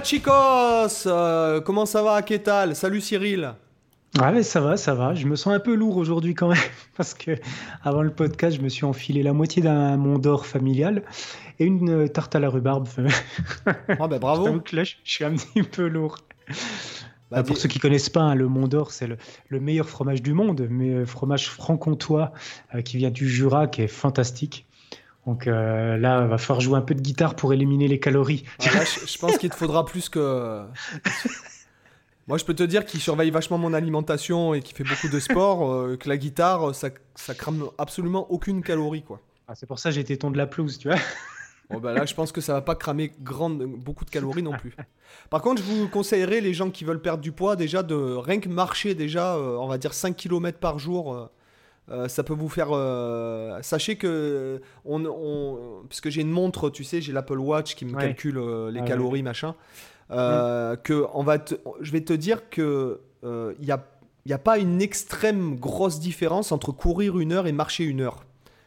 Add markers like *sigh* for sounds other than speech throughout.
Hola chicos Euh, Comment ça va, Kétal Salut Cyril Ouais, mais ça va, ça va. Je me sens un peu lourd aujourd'hui quand même *laughs* parce que avant le podcast, je me suis enfilé la moitié d'un Mont d'Or familial et une euh, tarte à la rhubarbe. *laughs* Ah ben bravo là, je je suis un petit peu lourd. Bah, Ah, pour ceux qui connaissent pas, hein, le Mont d'Or, c'est le, le meilleur fromage du monde, mais euh, fromage franc-comtois euh, qui vient du Jura, qui est fantastique. Donc euh, là, va falloir jouer un peu de guitare pour éliminer les calories. Ah, là, je, je pense qu'il te faudra plus que... Moi, je peux te dire qu'il surveille vachement mon alimentation et qu'il fait beaucoup de sport, euh, que la guitare, ça, ça crame absolument aucune calorie, quoi. Ah, c'est pour ça que j'ai été ton de la pelouse, tu vois. Bon, bah là, je pense que ça va pas cramer grande, beaucoup de calories non plus. Par contre, je vous conseillerais, les gens qui veulent perdre du poids, déjà de rien que marcher, déjà, euh, on va dire 5 km par jour. Euh, ça peut vous faire. euh, sachez que. On, on- puisque j'ai une montre, tu sais, j'ai l'Apple Watch qui me Ouais. calcule euh, les Ah calories, machin. euh, que on va te- je vais te dire que il n'y a, y a pas une extrême grosse différence entre courir une heure et marcher une heure.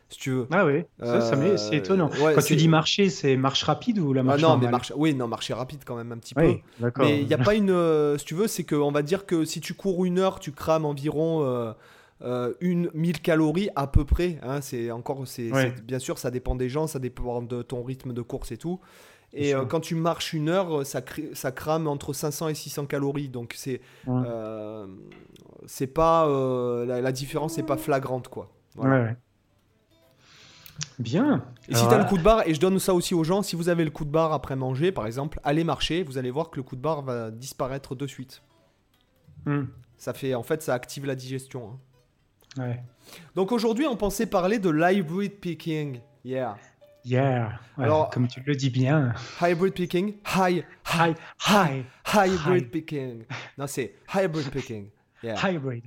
Si tu veux. Ah oui, c'est étonnant. ouais, Quand tu dis marcher, c'est marche rapide ou la Ah marche non, mais marche, oui, non, marcher rapide quand même un petit peu. Oui, d'accord. Mais il n'y a pas une. si tu veux, c'est qu'on va dire que si tu cours une heure, tu crames environ euh, euh, une 1000 calories à peu près. hein, c'est encore, c'est, Ouais. bien sûr, ça dépend des gens, ça dépend de ton rythme de course et tout. Et euh, quand tu marches une heure, ça, crée- ça crame entre 500 et 600 calories. Donc c'est, Ouais. euh, c'est pas euh, la, la différence n'est pas flagrante quoi. Voilà. Ouais, ouais. Bien. Et si tu as le euh, coup de barre, et je donne ça aussi aux gens, si vous avez le coup de barre après manger, par exemple, allez marcher, vous allez voir que le coup de barre va disparaître de suite. hmm, Ça fait, en fait, ça active la digestion. hein. Ouais. Donc aujourd'hui, on pensait parler de l'hybrid picking. Yeah. Yeah. Ouais, Alors- comme tu le dis bien. Hybrid picking. Hi. Hi, hi, Hybrid picking. Non, c'est hybrid picking. Yeah. hybrid.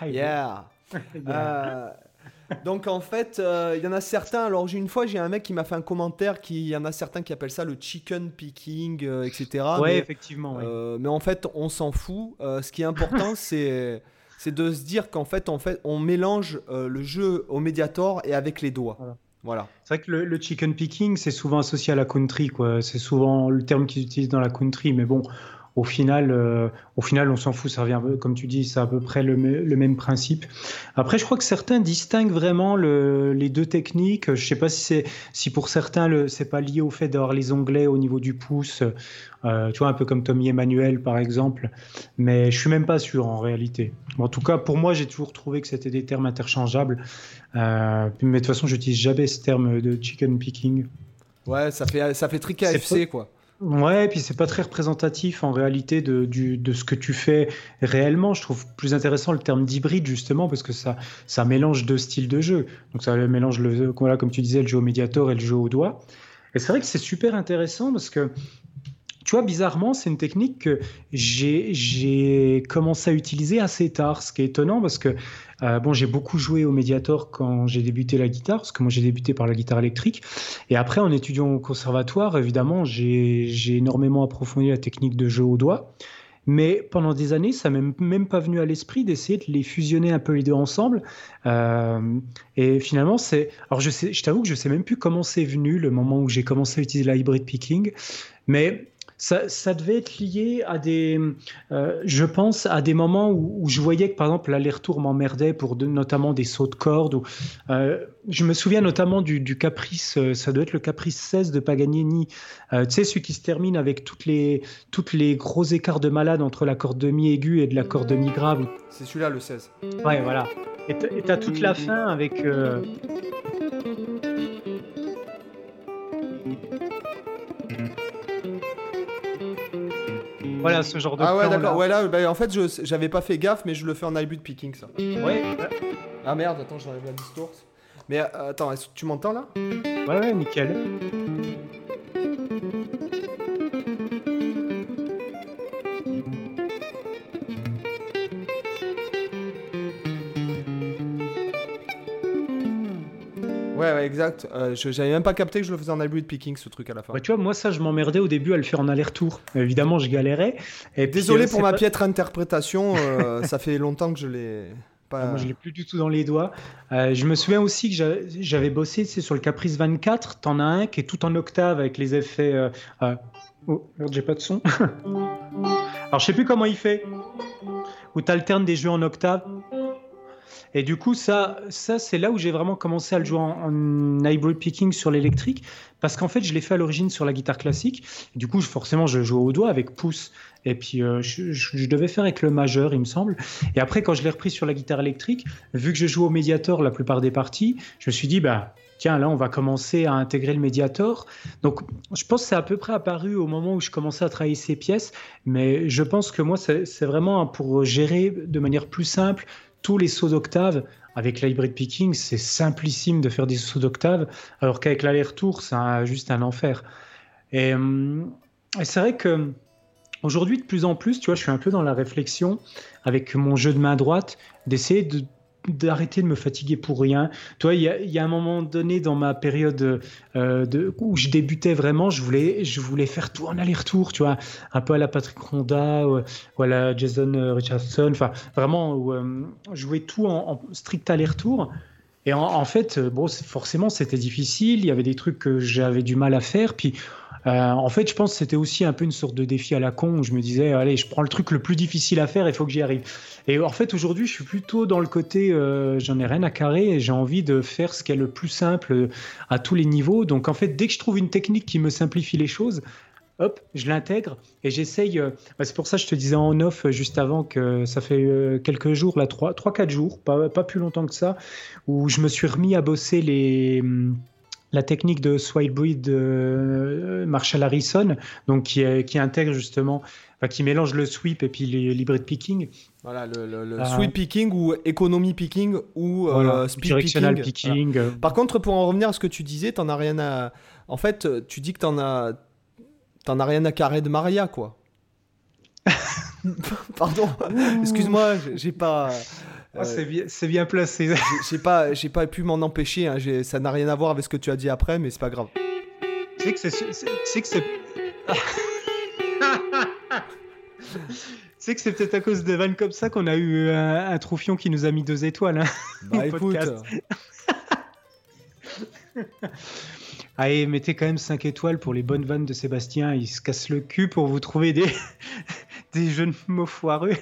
Hybrid. Yeah. *laughs* Yeah. Euh, donc en fait, euh, il y en a certains. Alors une fois, j'ai un mec qui m'a fait un commentaire qui, il y en a certains qui appellent ça le chicken picking, euh, etc. ouais, mais, effectivement. ouais. mais en fait, on s'en fout. Ce qui est important, *laughs* c'est c'est de se dire qu'en fait, en fait, on mélange euh, le jeu au Mediator et avec les doigts. Voilà. Voilà. C'est vrai que le, le chicken picking, c'est souvent associé à la country, quoi. C'est souvent le terme qu'ils utilisent dans la country, mais bon, au final, euh, au final, on s'en fout. Ça revient, un peu- comme tu dis, c'est à peu près le, me- le même principe. Après, je crois que certains distinguent vraiment le- les deux techniques. Je sais pas si c'est, si pour certains, c'est pas lié au fait d'avoir les onglets au niveau du pouce. euh, tu vois, un peu comme Tommy Emmanuel, par exemple. Mais je suis même pas sûr en réalité. Bon, en tout cas, pour moi, j'ai toujours trouvé que c'était des termes interchangeables. Euh, mais de toute façon, j'utilise jamais ce terme de chicken picking. Ouais, ça fait ça fait très KFC quoi. Ouais, et puis c'est pas très représentatif en réalité de, ce que tu fais réellement. Je trouve plus intéressant le terme d'hybride justement parce que ça, mélange deux styles de jeu. Donc ça mélange le, voilà, comme tu disais, le jeu au médiator et le jeu au doigt. Et c'est vrai que c'est super intéressant parce que tu vois, bizarrement, c'est une technique que j'ai commencé à utiliser assez tard, ce qui est étonnant parce que euh, bon, j'ai beaucoup joué au Mediator quand j'ai débuté la guitare, parce que moi j'ai débuté par la guitare électrique. Et après, en étudiant au conservatoire, évidemment, j'ai énormément approfondi la technique de jeu au doigt. Mais pendant des années, ça m'est même pas venu à l'esprit d'essayer de les fusionner un peu les deux ensemble. Euh, et finalement, c'est. Alors, je, je t'avoue que je sais même plus comment c'est venu le moment où j'ai commencé à utiliser la hybrid picking. Mais ça, ça devait être lié à des, euh, je pense, à des moments où, où je voyais que, par exemple, l'aller-retour m'emmerdait pour de- notamment des sauts de cordes. Ou, euh, je me souviens notamment du, du caprice, euh, ça doit être le caprice 16 de Paganini. Euh, tu sais, celui qui se termine avec toutes les, toutes les gros écarts de malade entre la corde de mi aiguë et de la corde de mi grave. C'est celui-là le 16. Ouais, voilà. Et t'as- toute la fin avec. Voilà, ce genre de Ah ouais, d'accord. Ouais, là, bah, en fait, j'avais pas fait gaffe, mais je le fais en hybrid picking ça. Ouais, Ah merde, attends, j'enlève la distort. Mais euh, attends, est-ce que tu m'entends là? Ouais, ouais, nickel. Ouais, exact. Euh, je J'avais même pas capté que je le faisais en hybrid picking, ce truc à la fin. tu vois, moi, ça, je m'emmerdais au début à le faire en aller-retour. Évidemment, je galérais. Et Désolé pour ma piètre interprétation, *laughs* ça fait longtemps que je l'ai. Pas... Moi, je l'ai plus du tout dans les doigts. je me souviens aussi que j'avais bossé sur le Caprice 24. T'en as un qui est tout en octave avec les effets. Oh, merde, j'ai pas de son. *laughs* Alors, je sais plus comment il fait. Où tu alternes des jeux en octave. Et du coup, ça, ça c'est là où j'ai vraiment commencé à le jouer en, hybrid picking sur l'électrique, parce qu'en fait, je l'ai fait à l'origine sur la guitare classique. Du coup, forcément, je joue au doigt avec pouce, et puis euh, je, devais faire avec le majeur, il me semble. Et après, quand je l'ai repris sur la guitare électrique, vu que je joue au médiator la plupart des parties, je me suis dit, bah tiens, là, on va commencer à intégrer le Mediator. Donc, je pense que c'est à peu près apparu au moment où je commençais à travailler ces pièces, mais je pense que moi, c'est vraiment pour gérer de manière plus simple tous les sauts d'octave. Avec l'hybrid picking, c'est simplissime de faire des sauts d'octave, alors qu'avec l'aller-retour, c'est juste un enfer. Et, hum, et c'est vrai que aujourd'hui, de plus en plus, tu vois, je suis un peu dans la réflexion avec mon jeu de main droite d'essayer de d'arrêter de me fatiguer pour rien. Toi, il y, a un moment donné dans ma période euh, de, où je débutais vraiment, je voulais, je voulais faire tout en aller-retour, tu vois, un peu à la Patrick Ronda ou, à la Jason euh, Richardson, enfin vraiment où, euh, jouer tout en, strict aller-retour. Et en, en, fait, bon, forcément, c'était difficile. Il y avait des trucs que j'avais du mal à faire. Puis euh, en fait, je pense que c'était aussi un peu une sorte de défi à la con où je me disais, allez, je prends le truc le plus difficile à faire, il faut que j'y arrive. Et en fait, aujourd'hui, je suis plutôt dans le côté, euh, j'en ai rien à carrer et j'ai envie de faire ce qui est le plus simple à tous les niveaux. Donc, en fait, dès que je trouve une technique qui me simplifie les choses, hop, je l'intègre et j'essaye. Euh, bah, c'est pour ça que je te disais en off juste avant que ça fait quelques jours, là, 3-4 jours, pas, plus longtemps que ça, où je me suis remis à bosser les, hum, la technique de Swidebreed de euh, Marshall Harrison, donc qui, qui intègre justement, qui mélange le sweep et puis l'hybrid picking. Voilà, le, ah. sweep picking ou economy picking ou euh, speed directional picking. Par contre, pour en revenir à ce que tu disais, t'en as rien à. En fait, tu dis que t'en as, t'en as rien à carrer de Maria, quoi. *laughs* Pardon, excuse-moi, j'ai pas. Ah, euh, c'est bien, placé. J'ai pas, pas pu m'en empêcher. Hein. Ça n'a rien à voir avec ce que tu as dit après, mais c'est pas grave. Tu sais que c'est. que c'est. *laughs* C'est que c'est peut-être à cause de vannes comme ça qu'on a eu un, troufion qui nous a mis deux étoiles. Hein, bah écoute. *laughs* Allez, mettez quand même 5 étoiles pour les bonnes vannes de Sébastien. Il se casse le cul pour vous trouver des, *laughs* des jeunes mots foireux.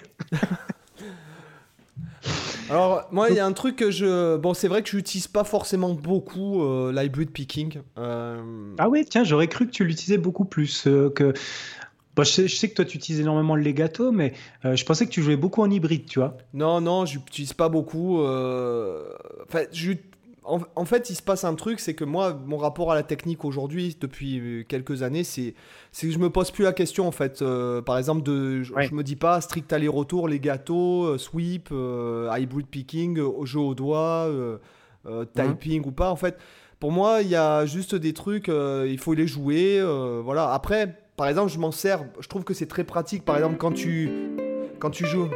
Alors, moi, il y a un truc que je. Bon, c'est vrai que je n'utilise pas forcément beaucoup euh, l'hybrid picking. Euh. Ah oui, tiens, j'aurais cru que tu l'utilisais beaucoup plus euh, que. je, sais, que toi, tu utilises énormément le legato, mais je pensais que tu jouais beaucoup en hybride, tu vois. Non, non, je n'utilise pas beaucoup. Enfin, je en, fait, il se passe un truc, c'est que moi, mon rapport à la technique aujourd'hui, depuis euh, quelques années, c'est que je me pose plus la question en fait. Euh, par exemple, de, je, me dis pas strict aller-retour, les gâteaux, euh, sweep, hybrid picking, jeu au doigt, typing ou pas. En fait, pour moi, il y a juste des trucs, il faut les jouer. voilà. Après, par exemple, je m'en sers. Je trouve que c'est très pratique. Par exemple, quand tu quand tu joues.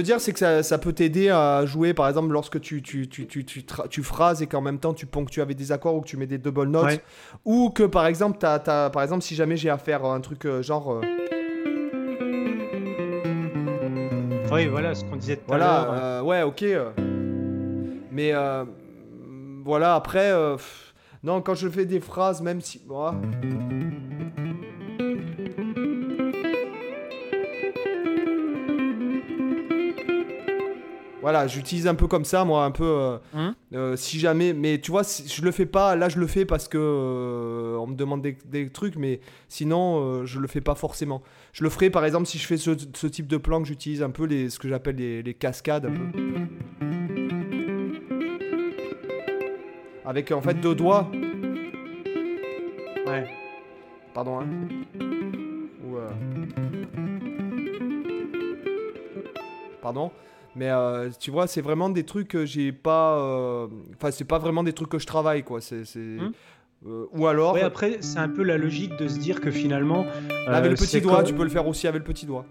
Veux dire, c'est que ça, peut t'aider à jouer, par exemple, lorsque tu, tu, tu, tu, tu, phrases et qu'en même temps tu ponctues avec des accords ou que tu mets des double notes. Ou que, par exemple, par exemple, si jamais j'ai à faire un truc euh, genre. Euh, oui, voilà ce qu'on disait tout voilà, à l'heure. Euh, ouais, ok. Mais voilà, après. non, quand je fais des phrases, même si. Voilà, j'utilise un peu comme ça, moi, un peu. Euh, hein euh, si jamais, mais tu vois, je le fais pas. Là, je le fais parce que euh, on me demande des, trucs, mais sinon, je le fais pas forcément. Je le ferai, par exemple, si je fais ce, type de plan que j'utilise un peu les, ce que j'appelle les, cascades, un peu. Avec en fait deux doigts. Ouais. Pardon, hein. Ou. Pardon. Mais euh, tu vois, c'est vraiment des trucs que j'ai pas. euh, Enfin, c'est pas vraiment des trucs que je travaille, quoi. C'est. Hmm. euh, ou alors. Ouais, après, c'est un peu la logique de se dire que finalement. avec le petit doigt, comme- tu peux le faire aussi avec le petit doigt.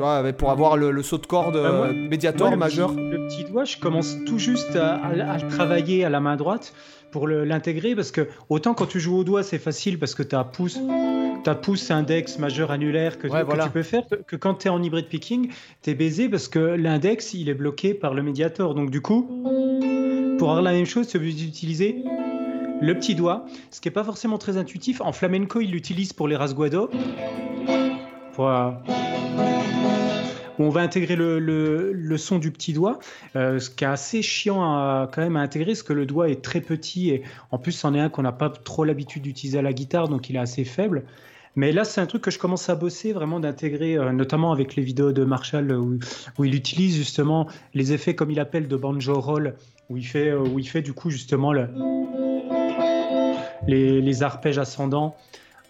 Tu vois, avec- pour avoir le, le saut de corde moi- euh, médiator Moi, le majeur. Petit, le petit doigt, je commence tout juste à, à- à le travailler à la main droite pour l'intégrer parce que autant quand tu joues au doigt, c'est facile parce que tu as pouce, t'as pouce, index, majeur, annulaire que, Ouais, que voilà. tu peux faire. Que, quand tu es en hybride picking, tu es baisé parce que l'index, il est bloqué par le médiator. Donc du coup, pour avoir la même chose, tu es obligé d'utiliser le petit doigt, ce qui n'est pas forcément très intuitif. En flamenco, il l'utilise pour les rasguados. Pour, euh, on va intégrer le, son du petit doigt, euh, ce qui est assez chiant à, quand même à intégrer, parce que le doigt est très petit et en plus c'en est un qu'on n'a pas trop l'habitude d'utiliser à la guitare, donc il est assez faible. Mais là, c'est un truc que je commence à bosser, vraiment d'intégrer, euh, notamment avec les vidéos de Marshall, où, où il utilise justement les effets, comme il appelle, de banjo roll, où il fait, euh, du coup justement le- les, les arpèges ascendants.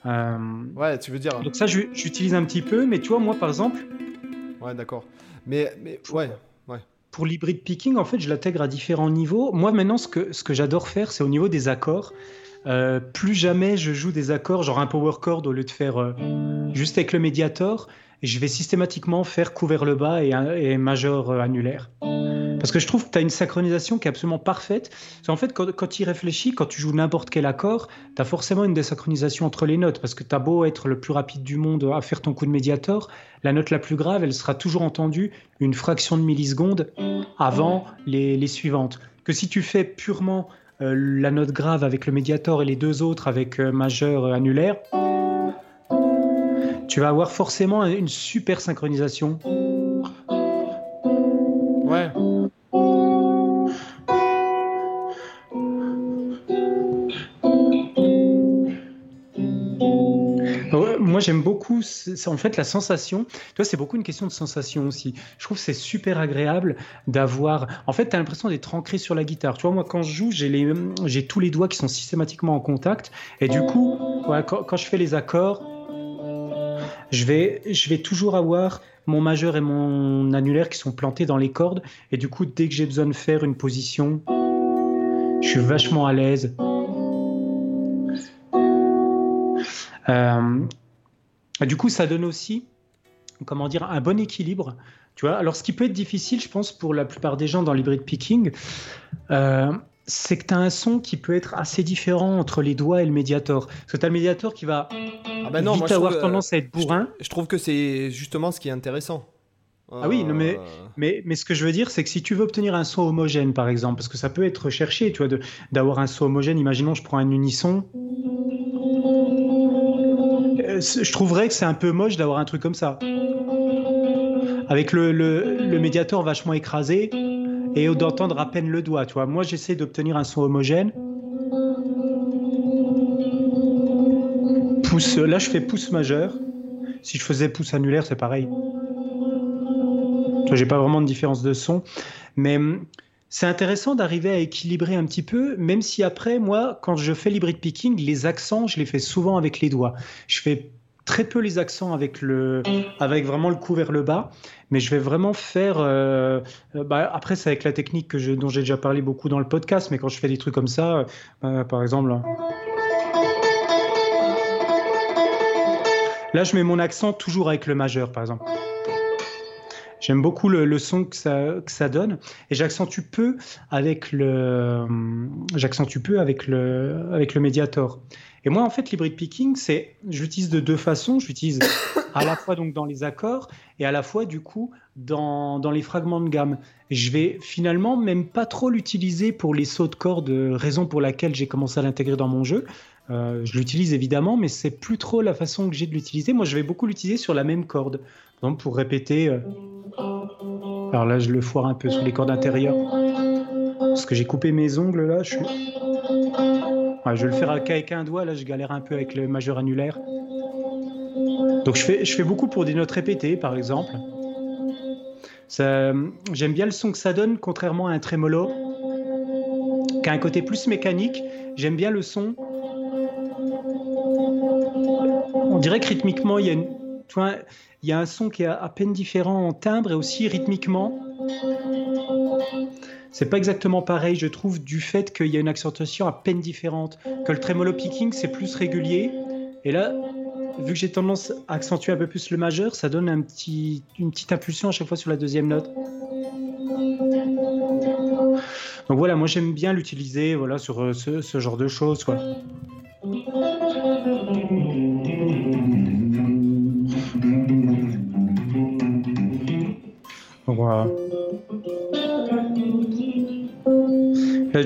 Euh, Ouais, tu veux dire. donc ça, j'utilise un petit peu, mais tu vois, moi, par exemple, Ouais, d'accord. Mais, mais ouais. pour l'hybrid picking, en fait, je l'intègre à différents niveaux. Moi, maintenant, ce que, ce que j'adore faire, c'est au niveau des accords. Euh, plus jamais je joue des accords, genre un power chord, au lieu de faire euh, juste avec le médiator, je vais systématiquement faire couvert le bas et, et majeur annulaire. Parce que je trouve que tu as une synchronisation qui est absolument parfaite. Qu'en fait, quand, tu y réfléchis, quand tu joues n'importe quel accord, tu as forcément une désynchronisation entre les notes. Parce que tu as beau être le plus rapide du monde à faire ton coup de médiator, la note la plus grave, elle sera toujours entendue une fraction de milliseconde avant les, les suivantes. Que si tu fais purement euh, la note grave avec le médiator et les deux autres avec euh, majeur euh, annulaire, tu vas avoir forcément une super synchronisation. Ouais. J'aime beaucoup, en fait la sensation. Tu vois, c'est beaucoup une question de sensation aussi. Je trouve que c'est super agréable d'avoir. En fait, tu as l'impression d'être ancré sur la guitare. Tu vois, moi quand je joue, j'ai tous les doigts qui sont systématiquement en contact. Et du coup, quand, je fais les accords, je vais, je vais toujours avoir mon majeur et mon annulaire qui sont plantés dans les cordes. Et du coup, dès que j'ai besoin de faire une position, je suis vachement à l'aise. Euh, du coup, ça donne aussi, comment dire, un bon équilibre. Tu vois, alors ce qui peut être difficile, je pense, pour la plupart des gens dans l'hybrid picking, euh, c'est que tu as un son qui peut être assez différent entre les doigts et le médiator. Parce que tu as le médiator qui va Ah non, vite moi avoir trouve, euh, tendance à être bourrin. je trouve que c'est justement ce qui est intéressant. Ah oui, non, mais- Euh, Mais, mais ce que je veux dire, c'est que si tu veux obtenir un son homogène, par exemple, parce que ça peut être recherché, tu vois, d'avoir un son homogène, imaginons, je prends un unisson. Je trouverais que c'est un peu moche d'avoir un truc comme ça. Avec le, le, médiator vachement écrasé et d'entendre à peine le doigt. Moi, j'essaie d'obtenir un son homogène. Là, je fais pouce majeur. Si je faisais pouce annulaire, c'est pareil. J'ai pas vraiment de différence de son, mais c'est intéressant d'arriver à équilibrer un petit peu, même si après, moi, quand je fais l'hybrid picking, les accents, je les fais souvent avec les doigts. Je fais très peu les accents avec le, avec vraiment le coup vers le bas, mais je vais vraiment faire. euh, euh, bah, après, c'est avec la technique dont j'ai déjà parlé beaucoup dans le podcast, mais quand je fais des trucs comme ça, euh, par exemple. Là, je mets mon accent toujours avec le majeur, par exemple. J'aime beaucoup le, le son que ça, que ça donne et j'accentue peu avec le j'accentue peu avec le avec le médiator. Et moi en fait l'hybrid picking c'est je l'utilise de deux façons, je l'utilise à la fois donc dans les accords et à la fois du coup dans, dans les fragments de gamme. Je vais finalement même pas trop l'utiliser pour les sauts de cordes, raison pour laquelle j'ai commencé à l'intégrer dans mon jeu. Euh, je l'utilise évidemment, mais c'est plus trop la façon que j'ai de l'utiliser. Moi, je vais beaucoup l'utiliser sur la même corde, donc pour répéter. euh, Alors là, je le foire un peu sur les cordes intérieures, parce que j'ai coupé mes ongles là. Je, je vais le faire qu'avec un doigt. Là, je galère un peu avec le majeur annulaire. Donc je fais, je fais beaucoup pour des notes répétées, par exemple. J'aime bien le son que ça donne, contrairement à un trémolo. qui a un côté plus mécanique. J'aime bien le son. Dirait que rythmiquement, il y a un son qui est à peine différent en timbre et aussi rythmiquement. C'est pas exactement pareil, je trouve, du fait qu'il y a une accentuation à peine différente. Que le tremolo picking, c'est plus régulier. Et là, vu que j'ai tendance à accentuer un peu plus le majeur, ça donne une petite impulsion à chaque fois sur la deuxième note. Donc voilà, moi j'aime bien l'utiliser voilà, sur euh, ce, ce, genre de choses. Quoi. Euh,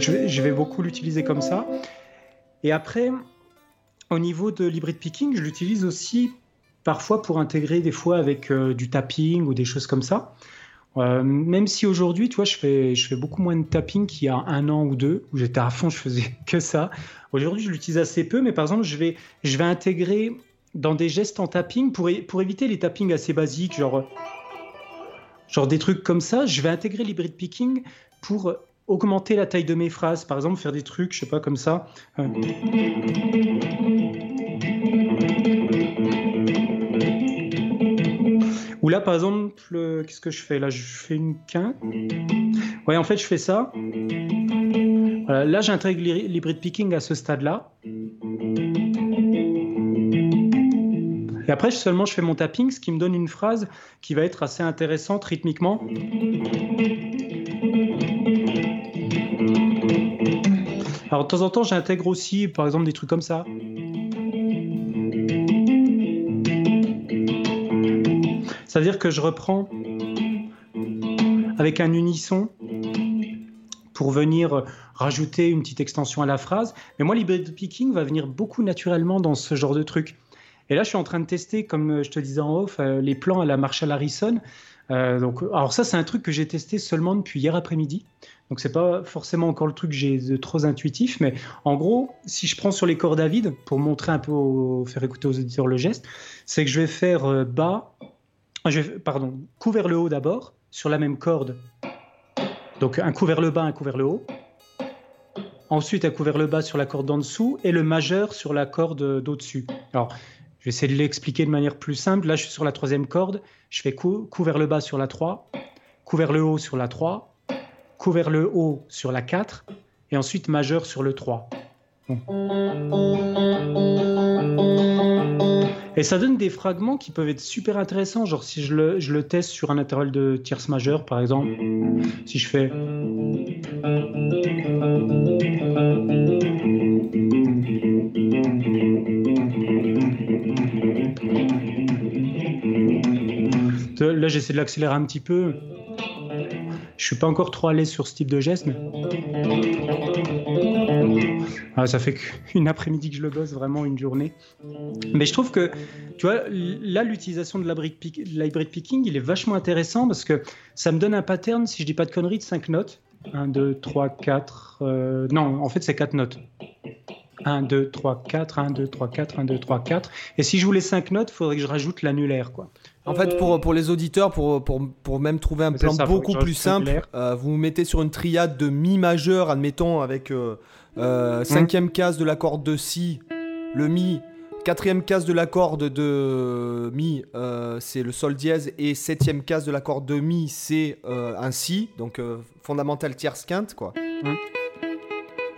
je vais, beaucoup l'utiliser comme ça. Et après, au niveau de l'hybrid picking, je l'utilise aussi parfois pour intégrer des fois avec euh, du tapping ou des choses comme ça. Euh, même si aujourd'hui, tu vois, je fais, beaucoup moins de tapping qu'il y a un an ou deux, où j'étais à fond, je faisais *laughs* que ça. Aujourd'hui, je l'utilise assez peu, mais par exemple, je vais, je vais intégrer dans des gestes en tapping pour, pour éviter les tappings assez basiques, genre, genre des trucs comme ça. Je vais intégrer l'hybrid picking pour augmenter la taille de mes phrases, par exemple faire des trucs, je sais pas, comme ça. Euh. Ou là, par exemple, qu'est-ce que je fais? Là, je fais une quinte. Ouais, en fait, je fais ça. là, j'intègre l'hybrid picking à ce stade-là. Et après, seulement, je fais mon tapping, ce qui me donne une phrase qui va être assez intéressante rythmiquement. Alors de temps en temps, j'intègre aussi, par exemple, des trucs comme ça. C'est-à-dire que je reprends avec un unisson pour venir rajouter une petite extension à la phrase. Mais moi, l'hybrid picking va venir beaucoup naturellement dans ce genre de truc. Et là, je suis en train de tester, comme je te disais en off, euh, les plans à la Marshall Harrison. Euh, donc, alors ça, c'est un truc que j'ai testé seulement depuis hier après-midi. Donc c'est pas forcément encore le truc que j'ai de trop intuitif, mais en gros, si je prends sur les cordes à vide pour montrer un peu, faire écouter aux auditeurs le geste, c'est que je vais faire euh, bas, pardon, coup vers le haut d'abord sur la même corde. Donc un coup vers le bas, un coup vers le haut. Ensuite un coup vers le bas sur la corde d'en dessous et le majeur sur la corde d'au-dessus. Alors je vais essayer de l'expliquer de manière plus simple. Là je suis sur la troisième corde, je fais coup, coup vers le bas sur la 3, coup vers le haut sur la 3, couvert le haut sur la 4 et ensuite majeur sur le 3. Et ça donne des fragments qui peuvent être super intéressants, genre si je le, je le teste sur un intervalle de tierce majeure par exemple, si je fais... Là j'essaie de l'accélérer un petit peu. Je suis pas encore trop l'aise sur ce type de geste, mais ah, ça fait qu'une après-midi que je le bosse, vraiment une journée. Mais je trouve que, tu vois, là, l'utilisation de l'hybrid picking, il est vachement intéressant parce que ça me donne un pattern, si je dis pas de conneries, de 5 notes. 1, 2, 3, 4. Non, en fait, c'est 4 notes. 1, 2, 3, 4, 1, 2, 3, 4, 1, 2, 3, 4. Et si je voulais 5 notes, il faudrait que je rajoute l'annulaire, quoi. En fait, pour, pour les auditeurs, pour, pour, pour même trouver un plan beaucoup plus simple, euh, vous vous mettez sur une triade de Mi majeur, admettons, avec euh, euh, cinquième case de l'accord de Si, le Mi, quatrième case de l'accord de Mi, c'est le Sol dièse, et septième case de l'accord de Mi, c'est un Si, donc fondamental tierce quinte, quoi. Hum.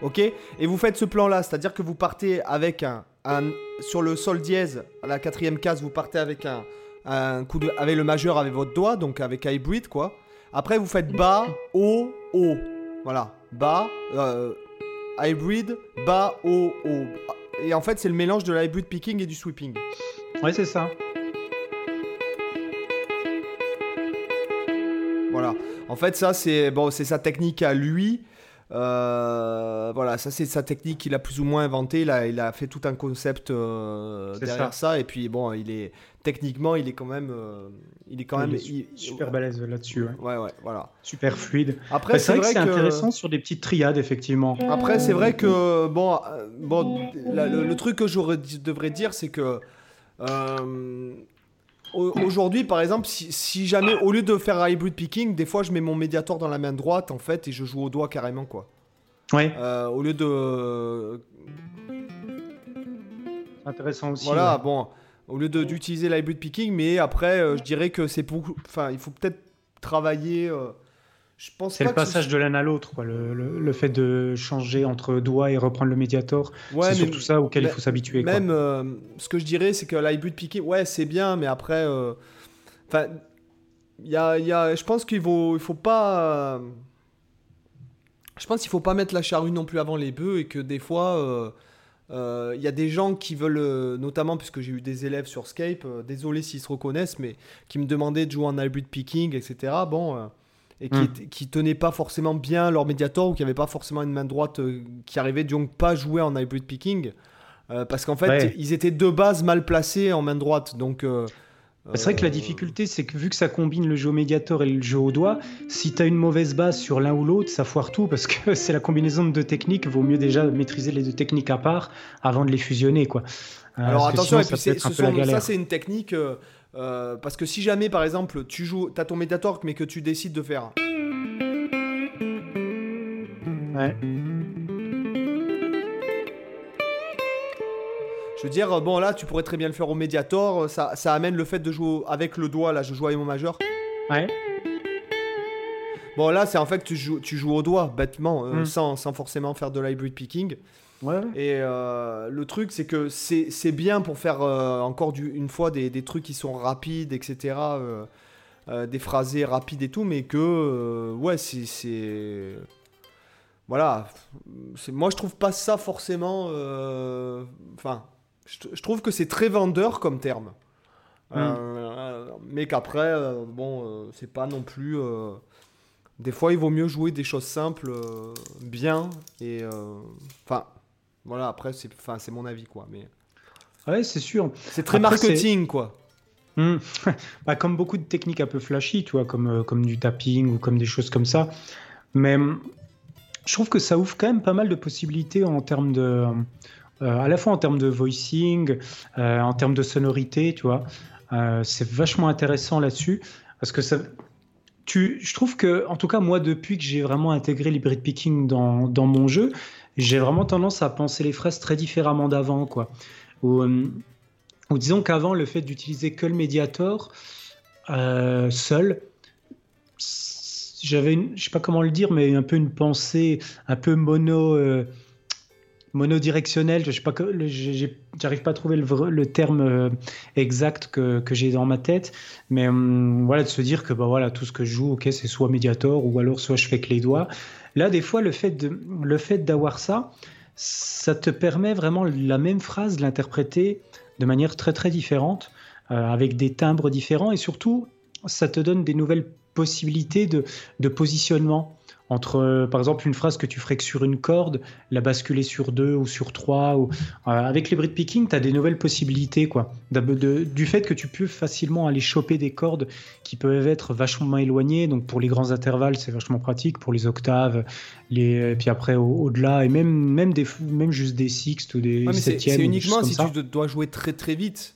Ok? Et vous faites ce plan-là, c'est-à-dire que vous partez avec un, un. Sur le Sol dièse, à la quatrième case, vous partez avec un un coup de, avec le majeur avec votre doigt, donc avec hybrid quoi. Après vous faites bas, haut, haut. Voilà, bas, euh, hybrid, bas, haut, haut. Et en fait c'est le mélange de l'hybrid picking et du sweeping. Ouais c'est ça. Voilà. En fait ça c'est bon c'est sa technique à lui. Euh, voilà, ça c'est sa technique qu'il a plus ou moins inventé. Il a, il a fait tout un concept euh, derrière ça. Et puis bon, il est techniquement, il est quand même, euh, il est quand même super balèze là-dessus. Ouais. ouais, voilà. Super fluide. Après, bah, c'est vrai, que c'est intéressant sur des petites triades effectivement. Après, c'est vrai que bon, bon, le, truc que je devrais dire, c'est que Aujourd'hui, par exemple, si, jamais, au lieu de faire hybrid picking, des fois je mets mon médiator dans la main droite en fait et je joue au doigt carrément quoi. Ouais. au lieu de. Intéressant aussi. Voilà, bon, au lieu d'utiliser l'hybrid picking, mais après, je dirais que c'est pour. Enfin, il faut peut-être travailler. je pense c'est le passage de l'un à l'autre, le, le, le, fait de changer entre doigts et reprendre le médiator. c'est surtout ça auquel il faut s'habituer. Même ce que je dirais, c'est que l'hybrid picking, ouais, c'est bien, mais après, enfin, il y a, y a, je pense qu'il faut, il faut pas. je pense qu'il faut pas mettre la charrue non plus avant les bœufs et que des fois, euh, euh, il y a des gens qui veulent, euh, notamment puisque j'ai eu des élèves sur Skype, désolé s'ils se reconnaissent, mais qui me demandaient de jouer en hybrid picking, etc. Bon, et qui, hmm. qui tenaient pas forcément bien leur médiator ou qui n'avaient pas forcément une main droite qui arrivait donc pas jouer en hybrid picking. parce qu'en fait, ils étaient de base mal placés en main droite. Donc, c'est vrai que la difficulté, c'est que vu que ça combine le jeu au médiator et le jeu au doigt, si tu as une mauvaise base sur l'un ou l'autre, ça foire tout parce que *laughs* c'est la combinaison de deux techniques. Vaut mieux déjà maîtriser les deux techniques à part avant de les fusionner. Quoi. Euh, Alors attention, ça, c'est une technique. Euh, euh, parce que si jamais, par exemple, tu joues, as ton médiator, mais que tu décides de faire. Ouais. Je veux dire, bon là, tu pourrais très bien le faire au Mediator. Ça, ça amène le fait de jouer avec le doigt. Là, je joue avec mon majeur. Ouais. Bon là, c'est en fait tu joues, tu joues au doigt, bêtement, euh, hmm. sans, sans, forcément faire de l'hybrid picking. Ouais. Et euh, le truc, c'est que c'est bien pour faire euh, encore du, une fois des, des, trucs qui sont rapides, etc. des phrasés rapides et tout, mais que ouais, c'est voilà. Moi, je trouve pas ça forcément. Enfin, je, trouve que c'est très vendeur comme terme. Hmm. Euh, mais qu'après, euh, bon, euh, c'est pas non plus. des fois, il vaut mieux jouer des choses simples, bien. Et. Enfin, voilà, après, c'est mon avis, quoi. Mais... Ouais, c'est sûr. C'est très marketing, quoi. Hmm. *laughs* bah, comme beaucoup de techniques un peu flashy, tu vois, comme, comme du tapping ou comme des choses comme ça. Mais je trouve que ça ouvre quand même pas mal de possibilités en termes de euh, à la fois en termes de voicing, euh, en termes de sonorité, tu vois. Euh, c'est vachement intéressant là-dessus parce que tu, je trouve que, en tout cas, moi, depuis que j'ai vraiment intégré l'hybrid picking dans, dans, mon jeu, j'ai vraiment tendance à penser les phrases très différemment d'avant, quoi. Ou, disons qu'avant, le fait d'utiliser que le médiator seul, j'avais, je sais pas comment le dire, mais un peu une pensée un peu mono monodirectionnel, je sais pas, j'arrive pas à trouver le, terme euh, exact que, j'ai dans ma tête, mais hum, voilà de se dire que bah tout ce que je joue, c'est soit médiator ou alors soit je fais que les doigts. Là, des fois, le fait d'avoir ça, ça te permet vraiment la même phrase de l'interpréter de manière très très différente, euh, avec des timbres différents et surtout, ça te donne des nouvelles possibilités de positionnement entre, euh, par exemple, une phrase que tu ferais que sur une corde, la basculer sur deux ou sur trois. Ou, euh, avec les picking, tu as des nouvelles possibilités. Quoi. du fait que tu peux facilement aller choper des cordes qui peuvent être vachement éloignées. Donc pour les grands intervalles, c'est vachement pratique. Pour les octaves, les, et puis après au-delà, et même, même, des, même juste des sixtes ou des septièmes. C'est uniquement si tu dois jouer très très vite.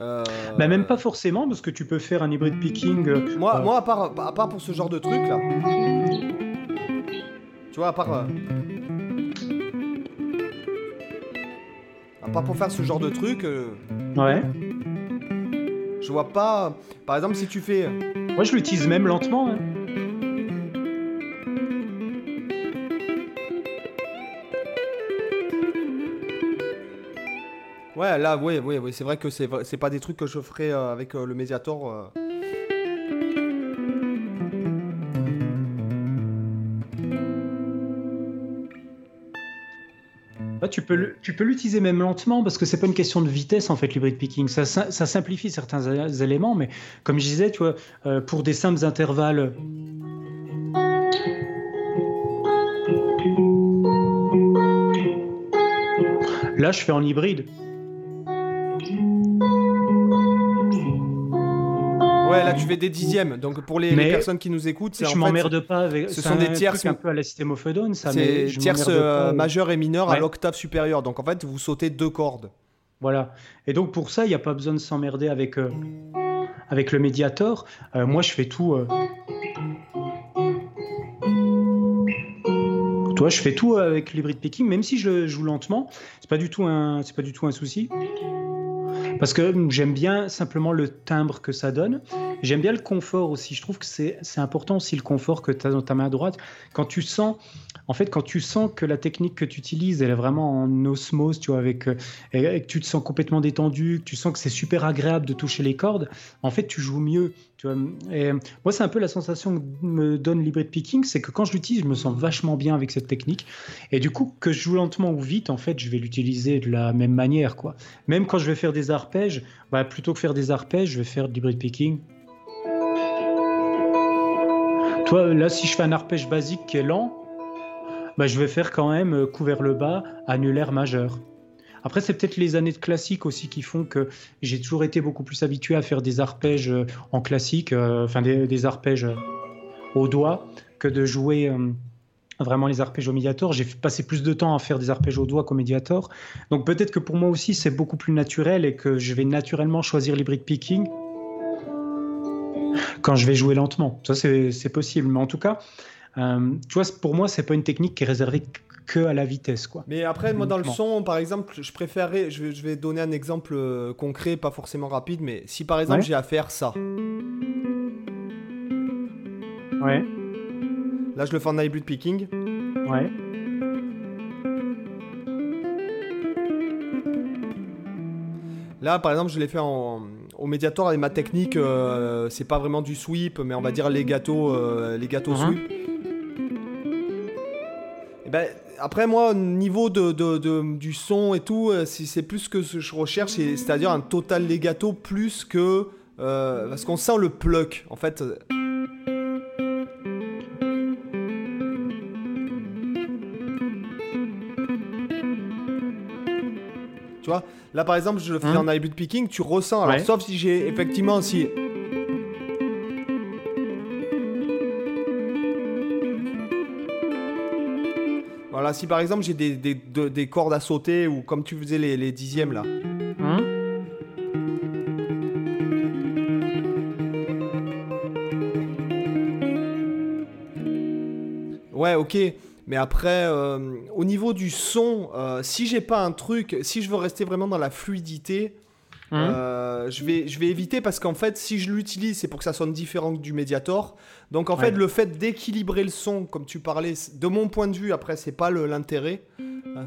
Euh... Bah même pas forcément, parce que tu peux faire un hybride picking. Moi, moi à, part, à part pour ce genre de truc là. Tu vois, à part. Euh, à part pour faire ce genre de truc. Euh, ouais. Je vois pas. Par exemple, si tu fais. Moi, je l'utilise même lentement. Hein. Ouais, là, oui, oui, oui. c'est vrai que c'est pas des trucs que je ferais euh, avec le Mediator. Tu peux tu peux l'utiliser même lentement parce que c'est pas une question de vitesse en fait l'hybrid picking. Ça, ça, simplifie certains éléments, mais comme je disais, tu vois, euh, pour des simples intervalles. Là, je fais en hybride. Là tu fais des dixièmes. Donc pour les, personnes qui nous écoutent, c'est je m'emmerde pas avec. Ce sont des tierces un peu à la systémophedone, ça. C'est tierces euh, majeures et mineures à l'octave supérieure. Donc en fait, vous sautez deux cordes. Voilà. Et donc pour ça, il n'y a pas besoin de s'emmerder avec euh, avec le médiator. Euh, moi, je fais tout. Toi, je fais tout avec l'hybrid picking, même si je joue lentement. C'est pas du tout un, c'est pas du tout un souci. Parce que j'aime bien simplement le timbre que ça donne. J'aime bien le confort aussi. Je trouve que c'est important aussi le confort que tu as dans ta main droite. Quand tu sens, en fait, quand tu sens que la technique que tu utilises, elle est vraiment en osmose, tu vois, avec, euh, et que tu te sens complètement détendu, que tu sens que c'est super agréable de toucher les cordes, en fait, tu joues mieux. Tu vois. Et moi, c'est un peu la sensation que me donne l'hybrid picking, c'est que quand je l'utilise, je me sens vachement bien avec cette technique. Et du coup, que je joue lentement ou vite, en fait, je vais l'utiliser de la même manière, quoi. Même quand je vais faire des arpèges, bah, plutôt que faire des arpèges, je vais faire de l'hybrid picking. Toi, là, si je fais un arpège basique qui est lent, bah, je vais faire quand même euh, couvert le bas, annulaire majeur. Après, c'est peut-être les années de classique aussi qui font que j'ai toujours été beaucoup plus habitué à faire des arpèges euh, en classique, euh, enfin des, arpèges au doigt, que de jouer vraiment les arpèges au médiator. J'ai passé plus de temps à faire des arpèges au doigt qu'au médiator. Donc peut-être que pour moi aussi, c'est beaucoup plus naturel et que je vais naturellement choisir l'hybrid picking quand je vais jouer lentement. Ça, c'est possible. Mais en tout cas, euh, tu vois, pour moi, c'est pas une technique qui est réservée que à la vitesse, quoi. Mais après, moi, dans le son, par exemple, je préférerais, je vais, donner un exemple euh, concret, pas forcément rapide, mais si par exemple j'ai à faire ça. Ouais. Là, je le fais en hybrid picking. Ouais. Là, par exemple, je l'ai fait en, au Mediator avec ma technique. Euh, c'est pas vraiment du sweep, mais on va dire les gâteaux, les gâteaux uh-huh. sweep. Ben, après, moi, niveau de, du son et tout, euh, c'est plus ce que je recherche, c'est-à-dire un total legato plus que. Euh, parce qu'on sent le pluck, en fait. Tu vois, là par exemple, je le fais hein? en hybrid picking, tu ressens. Alors, sauf si j'ai effectivement, si si par exemple j'ai des, des, cordes à sauter ou comme tu faisais les, dixièmes là. Hein? Ouais, ok. Mais après, euh, au niveau du son, euh, si j'ai pas un truc, si je veux rester vraiment dans la fluidité, Hein euh, je, vais, je vais éviter parce qu'en fait, si je l'utilise, c'est pour que ça sonne différent du Mediator. Donc en fait, le fait d'équilibrer le son, comme tu parlais, de mon point de vue, après, c'est pas l'intérêt. Hein.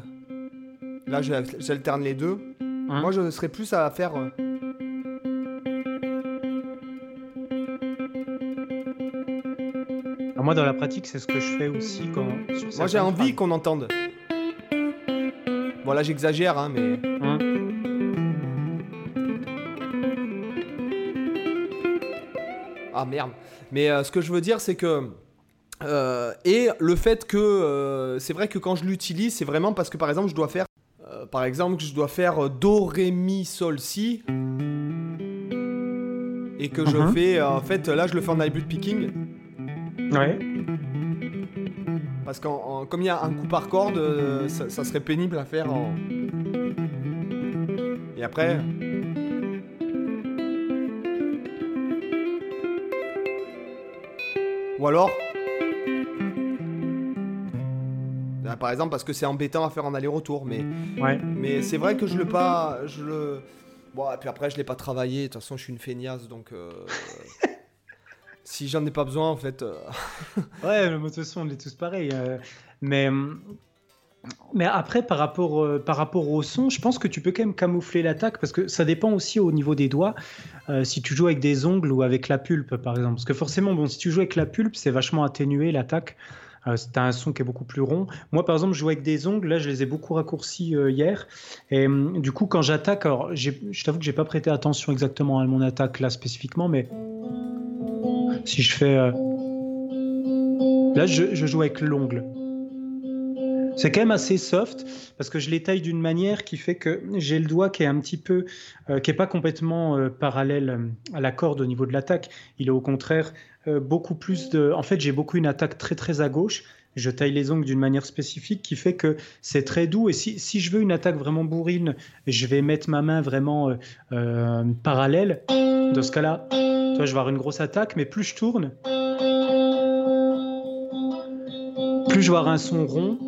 Là, j'alterne les deux. Hein Moi, je serais plus à faire. Euh, moi, dans la pratique, c'est ce que je fais aussi quand. Moi, j'ai envie qu'on entende. Bon, là, j'exagère, hein, mais. Ah merde. Mais euh, ce que je veux dire, c'est que. Euh, et le fait que. Euh, c'est vrai que quand je l'utilise, c'est vraiment parce que par exemple, je dois faire. par exemple, je dois faire Do, Ré, Mi, Sol, Si. Et que je uh-huh. fais. en fait, là, je le fais en hybrid picking. Ouais. Parce que comme il y a un coup par corde, ça, ça serait pénible à faire en. Et après. Alors. par exemple, parce que c'est embêtant à faire en aller-retour, mais. Ouais. Mais c'est vrai que je le pas. Je le. Bon, et puis après, je l'ai pas travaillé. De toute façon, je suis une feignasse, donc. Euh, *laughs* si j'en ai pas besoin, en fait. Euh. *laughs* ouais, le moto son, on est tous pareils. Euh, mais hum, mais après, par rapport, euh, par rapport au son, je pense que tu peux quand même camoufler l'attaque parce que ça dépend aussi au niveau des doigts. Euh, si tu joues avec des ongles ou avec la pulpe, par exemple. Parce que forcément, bon, si tu joues avec la pulpe, c'est vachement atténué l'attaque. Euh, tu as un son qui est beaucoup plus rond. Moi, par exemple, je joue avec des ongles. Là, je les ai beaucoup raccourcis hier. Et hum, du coup, quand j'attaque, alors je t'avoue que j'ai pas prêté attention exactement à mon attaque là spécifiquement, mais si je fais. Là, je joue avec l'ongle. C'est quand même assez soft parce que je l'étaille d'une manière qui fait que j'ai le doigt qui est un petit peu, euh, qui est pas complètement euh, parallèle euh, à la corde au niveau de l'attaque. Il est au contraire beaucoup plus de. En fait, j'ai beaucoup une attaque très très à gauche. Je taille les ongles d'une manière spécifique qui fait que c'est très doux. Et si, si, je veux une attaque vraiment bourrine, je vais mettre ma main vraiment parallèle. Dans ce cas-là, je vais avoir une grosse attaque, mais plus je tourne, plus je vais avoir un son rond.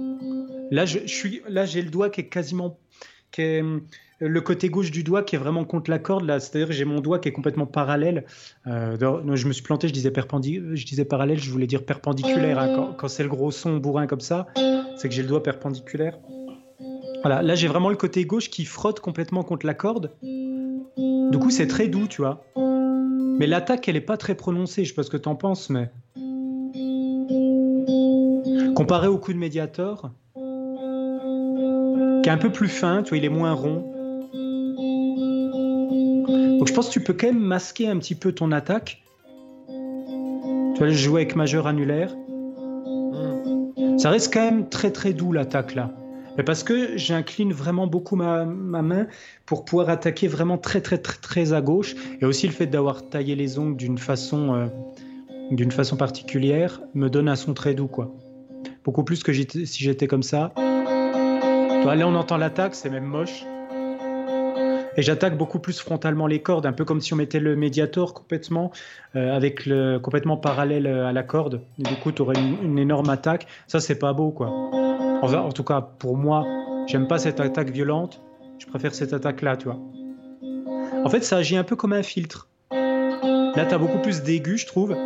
Là, je, suis, là, j'ai le doigt qui est quasiment, qui est, le côté gauche du doigt qui est vraiment contre la corde là, c'est-à-dire que j'ai mon doigt qui est complètement parallèle. Euh, je me suis planté, je disais je disais parallèle, je voulais dire perpendiculaire. Hein. quand, c'est le gros son bourrin comme ça, c'est que j'ai le doigt perpendiculaire. Voilà, là j'ai vraiment le côté gauche qui frotte complètement contre la corde. Du coup, c'est très doux, tu vois. Mais l'attaque, elle est pas très prononcée. Je sais pas ce que t'en penses, mais comparé au coup de Mediator, qui est un peu plus fin, tu vois, il est moins rond. Donc je pense que tu peux quand même masquer un petit peu ton attaque. Tu vois, je jouer avec majeur annulaire. Ça reste quand même très très doux l'attaque là. Mais parce que j'incline vraiment beaucoup ma, main pour pouvoir attaquer vraiment très très très très à gauche. Et aussi le fait d'avoir taillé les ongles d'une façon, euh, d'une façon particulière me donne un son très doux quoi. Beaucoup plus que si j'étais comme ça. Là on entend l'attaque, c'est même moche. Et j'attaque beaucoup plus frontalement les cordes, un peu comme si on mettait le médiator complètement, euh, avec le, complètement parallèle euh, à la corde. du coup, tu aurais une, énorme attaque. Ça, c'est pas beau, quoi. En, en tout cas, pour moi, j'aime pas cette attaque violente. Je préfère cette attaque-là, tu vois. En fait, ça agit un peu comme un filtre. Là, tu as beaucoup plus d'aigus, je trouve.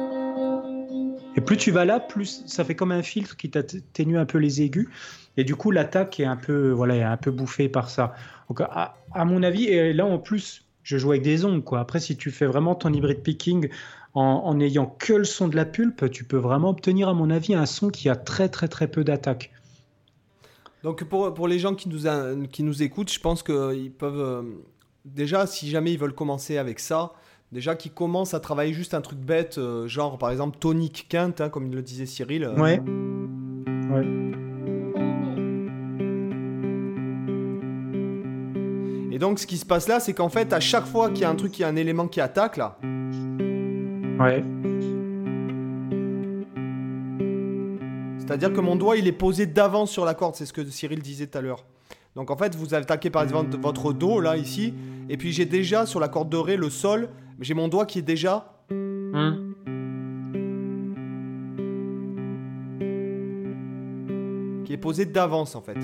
Et plus tu vas là, plus ça fait comme un filtre qui t'atténue un peu les aigus. Et du coup, l'attaque est un peu, voilà, est un peu bouffée par ça. Donc, à, mon avis, et là en plus, je joue avec des ongles. Quoi. Après, si tu fais vraiment ton hybride picking en n'ayant que le son de la pulpe, tu peux vraiment obtenir, à mon avis, un son qui a très très très peu d'attaque. Donc pour, pour, les gens qui nous, qui nous écoutent, je pense qu'ils peuvent... Euh, déjà, si jamais ils veulent commencer avec ça, déjà qu'ils commencent à travailler juste un truc bête, euh, genre par exemple tonique quinte, hein, comme le disait Cyril. Euh, ouais. Ouais. Et donc, ce qui se passe là, c'est qu'en fait, à chaque fois qu'il y a un truc, qui a un élément qui attaque là. Ouais. C'est-à-dire que mon doigt, il est posé d'avance sur la corde, c'est ce que Cyril disait tout à l'heure. Donc en fait, vous attaquez par exemple votre dos là, ici, et puis j'ai déjà sur la corde de Ré le sol, j'ai mon doigt qui est déjà. Hein qui est posé d'avance en fait.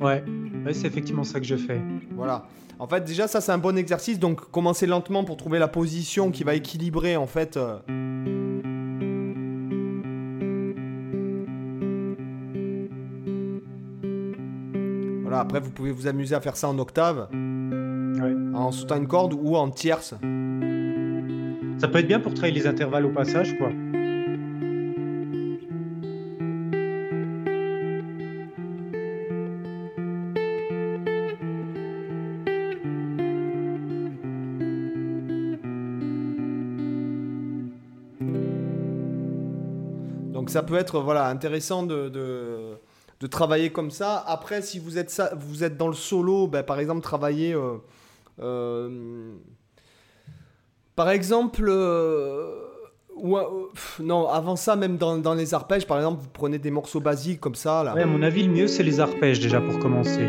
Ouais, ouais c'est effectivement ça que je fais. Voilà. En fait, déjà, ça, c'est un bon exercice. Donc, commencez lentement pour trouver la position qui va équilibrer, en fait. Euh. Voilà, après, vous pouvez vous amuser à faire ça en octave. En sautant une corde ou en tierce. Ça peut être bien pour travailler les intervalles au passage, quoi. Ça peut être voilà, intéressant de, de, travailler comme ça. Après, si vous êtes, ça, vous êtes dans le solo, ben, par exemple, travailler... Euh, euh, par exemple... Euh, non, avant ça, même dans, dans, les arpèges, par exemple, vous prenez des morceaux basiques comme ça. À mon avis, le mieux, c'est les arpèges déjà pour commencer.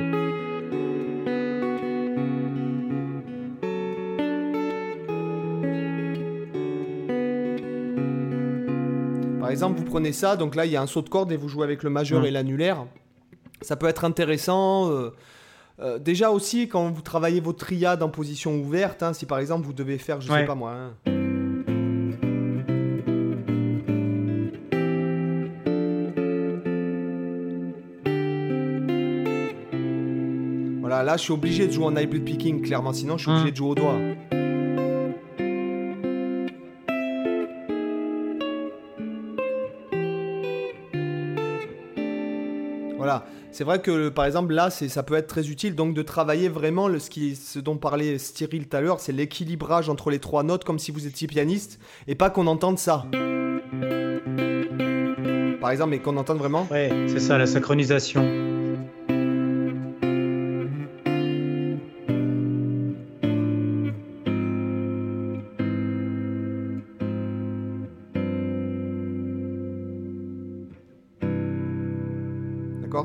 Exemple, vous prenez ça, donc là il y a un saut de corde et vous jouez avec le majeur mm. et l'annulaire. Ça peut être intéressant. Euh, euh, déjà aussi, quand vous travaillez vos triades en position ouverte, hein, si par exemple vous devez faire, je sais pas moi. Hein. Voilà, là je suis obligé de jouer en hybrid picking, clairement, sinon je suis obligé mm. de jouer au doigt. C'est vrai que par exemple là, ça peut être très utile donc de travailler vraiment ce dont parlait Cyril tout à l'heure, c'est l'équilibrage entre les trois notes comme si vous étiez pianiste et pas qu'on entende ça. Par exemple, mais qu'on entende vraiment? Ouais, c'est ça la synchronisation.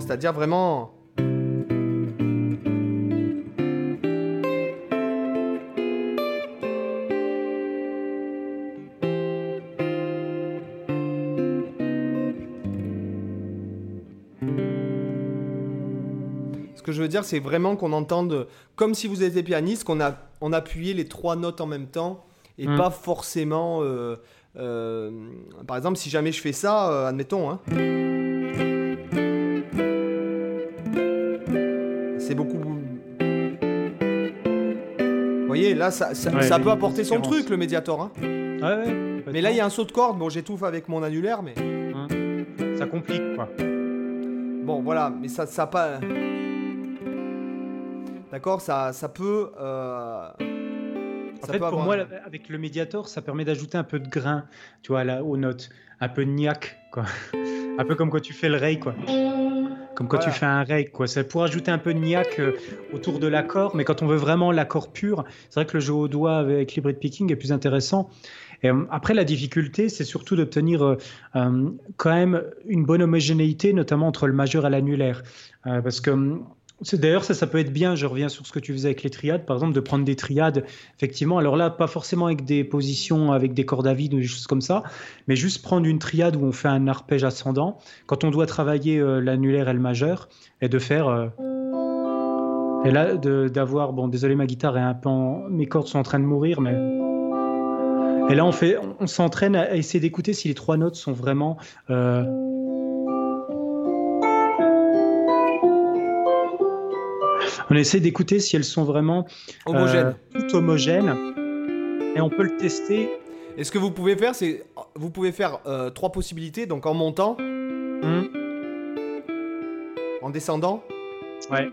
C'est-à-dire vraiment... que je veux dire, c'est vraiment qu'on entende, comme si vous étiez pianiste, qu'on a on appuyait les trois notes en même temps et Mm. pas forcément. euh, euh, par exemple, si jamais je fais ça, euh, admettons, hein, là, ça, ça, Ouais, ça il y peut apporter son truc, le médiator. hein. Ouais, ouais, Mais là, il y a un saut de corde. Bon, j'étouffe avec mon annulaire, mais Ça complique, quoi. bon, voilà. Mais ça, ça pas. D'accord, ça, ça peut. euh, En ça fait, peut pour avoir- moi, avec le médiator, ça permet d'ajouter un peu de grain, tu vois, là, aux notes. Un peu de niaque, quoi. *laughs* un peu comme quand tu fais le rey, quoi. Comme quand Voilà. tu fais un rey, quoi. C'est pour ajouter un peu de niaque euh, autour de l'accord, mais quand on veut vraiment l'accord pur, c'est vrai que le jeu au doigt avec l'hybrid picking est plus intéressant. Et, euh, après, la difficulté, c'est surtout d'obtenir euh, quand même une bonne homogénéité, notamment entre le majeur et l'annulaire. Euh, parce que D'ailleurs, ça, ça peut être bien, je reviens sur ce que tu faisais avec les triades, par exemple, de prendre des triades, effectivement. Alors là, pas forcément avec des positions, avec des cordes à vide ou des choses comme ça, mais juste prendre une triade où on fait un arpège ascendant, quand on doit travailler euh, l'annulaire et le majeur, et de faire... euh, Et là, d'avoir... Bon, désolé, ma guitare est un peu... Mes cordes sont en train de mourir, mais... Et là, on, fait, on, s'entraîne à essayer d'écouter si les trois notes sont vraiment... euh, On essaie d'écouter si elles sont vraiment euh, toutes homogènes. Et on peut le tester. Et ce que vous pouvez faire, c'est vous pouvez faire euh, trois possibilités. Donc en montant, Hum, en descendant, Ouais.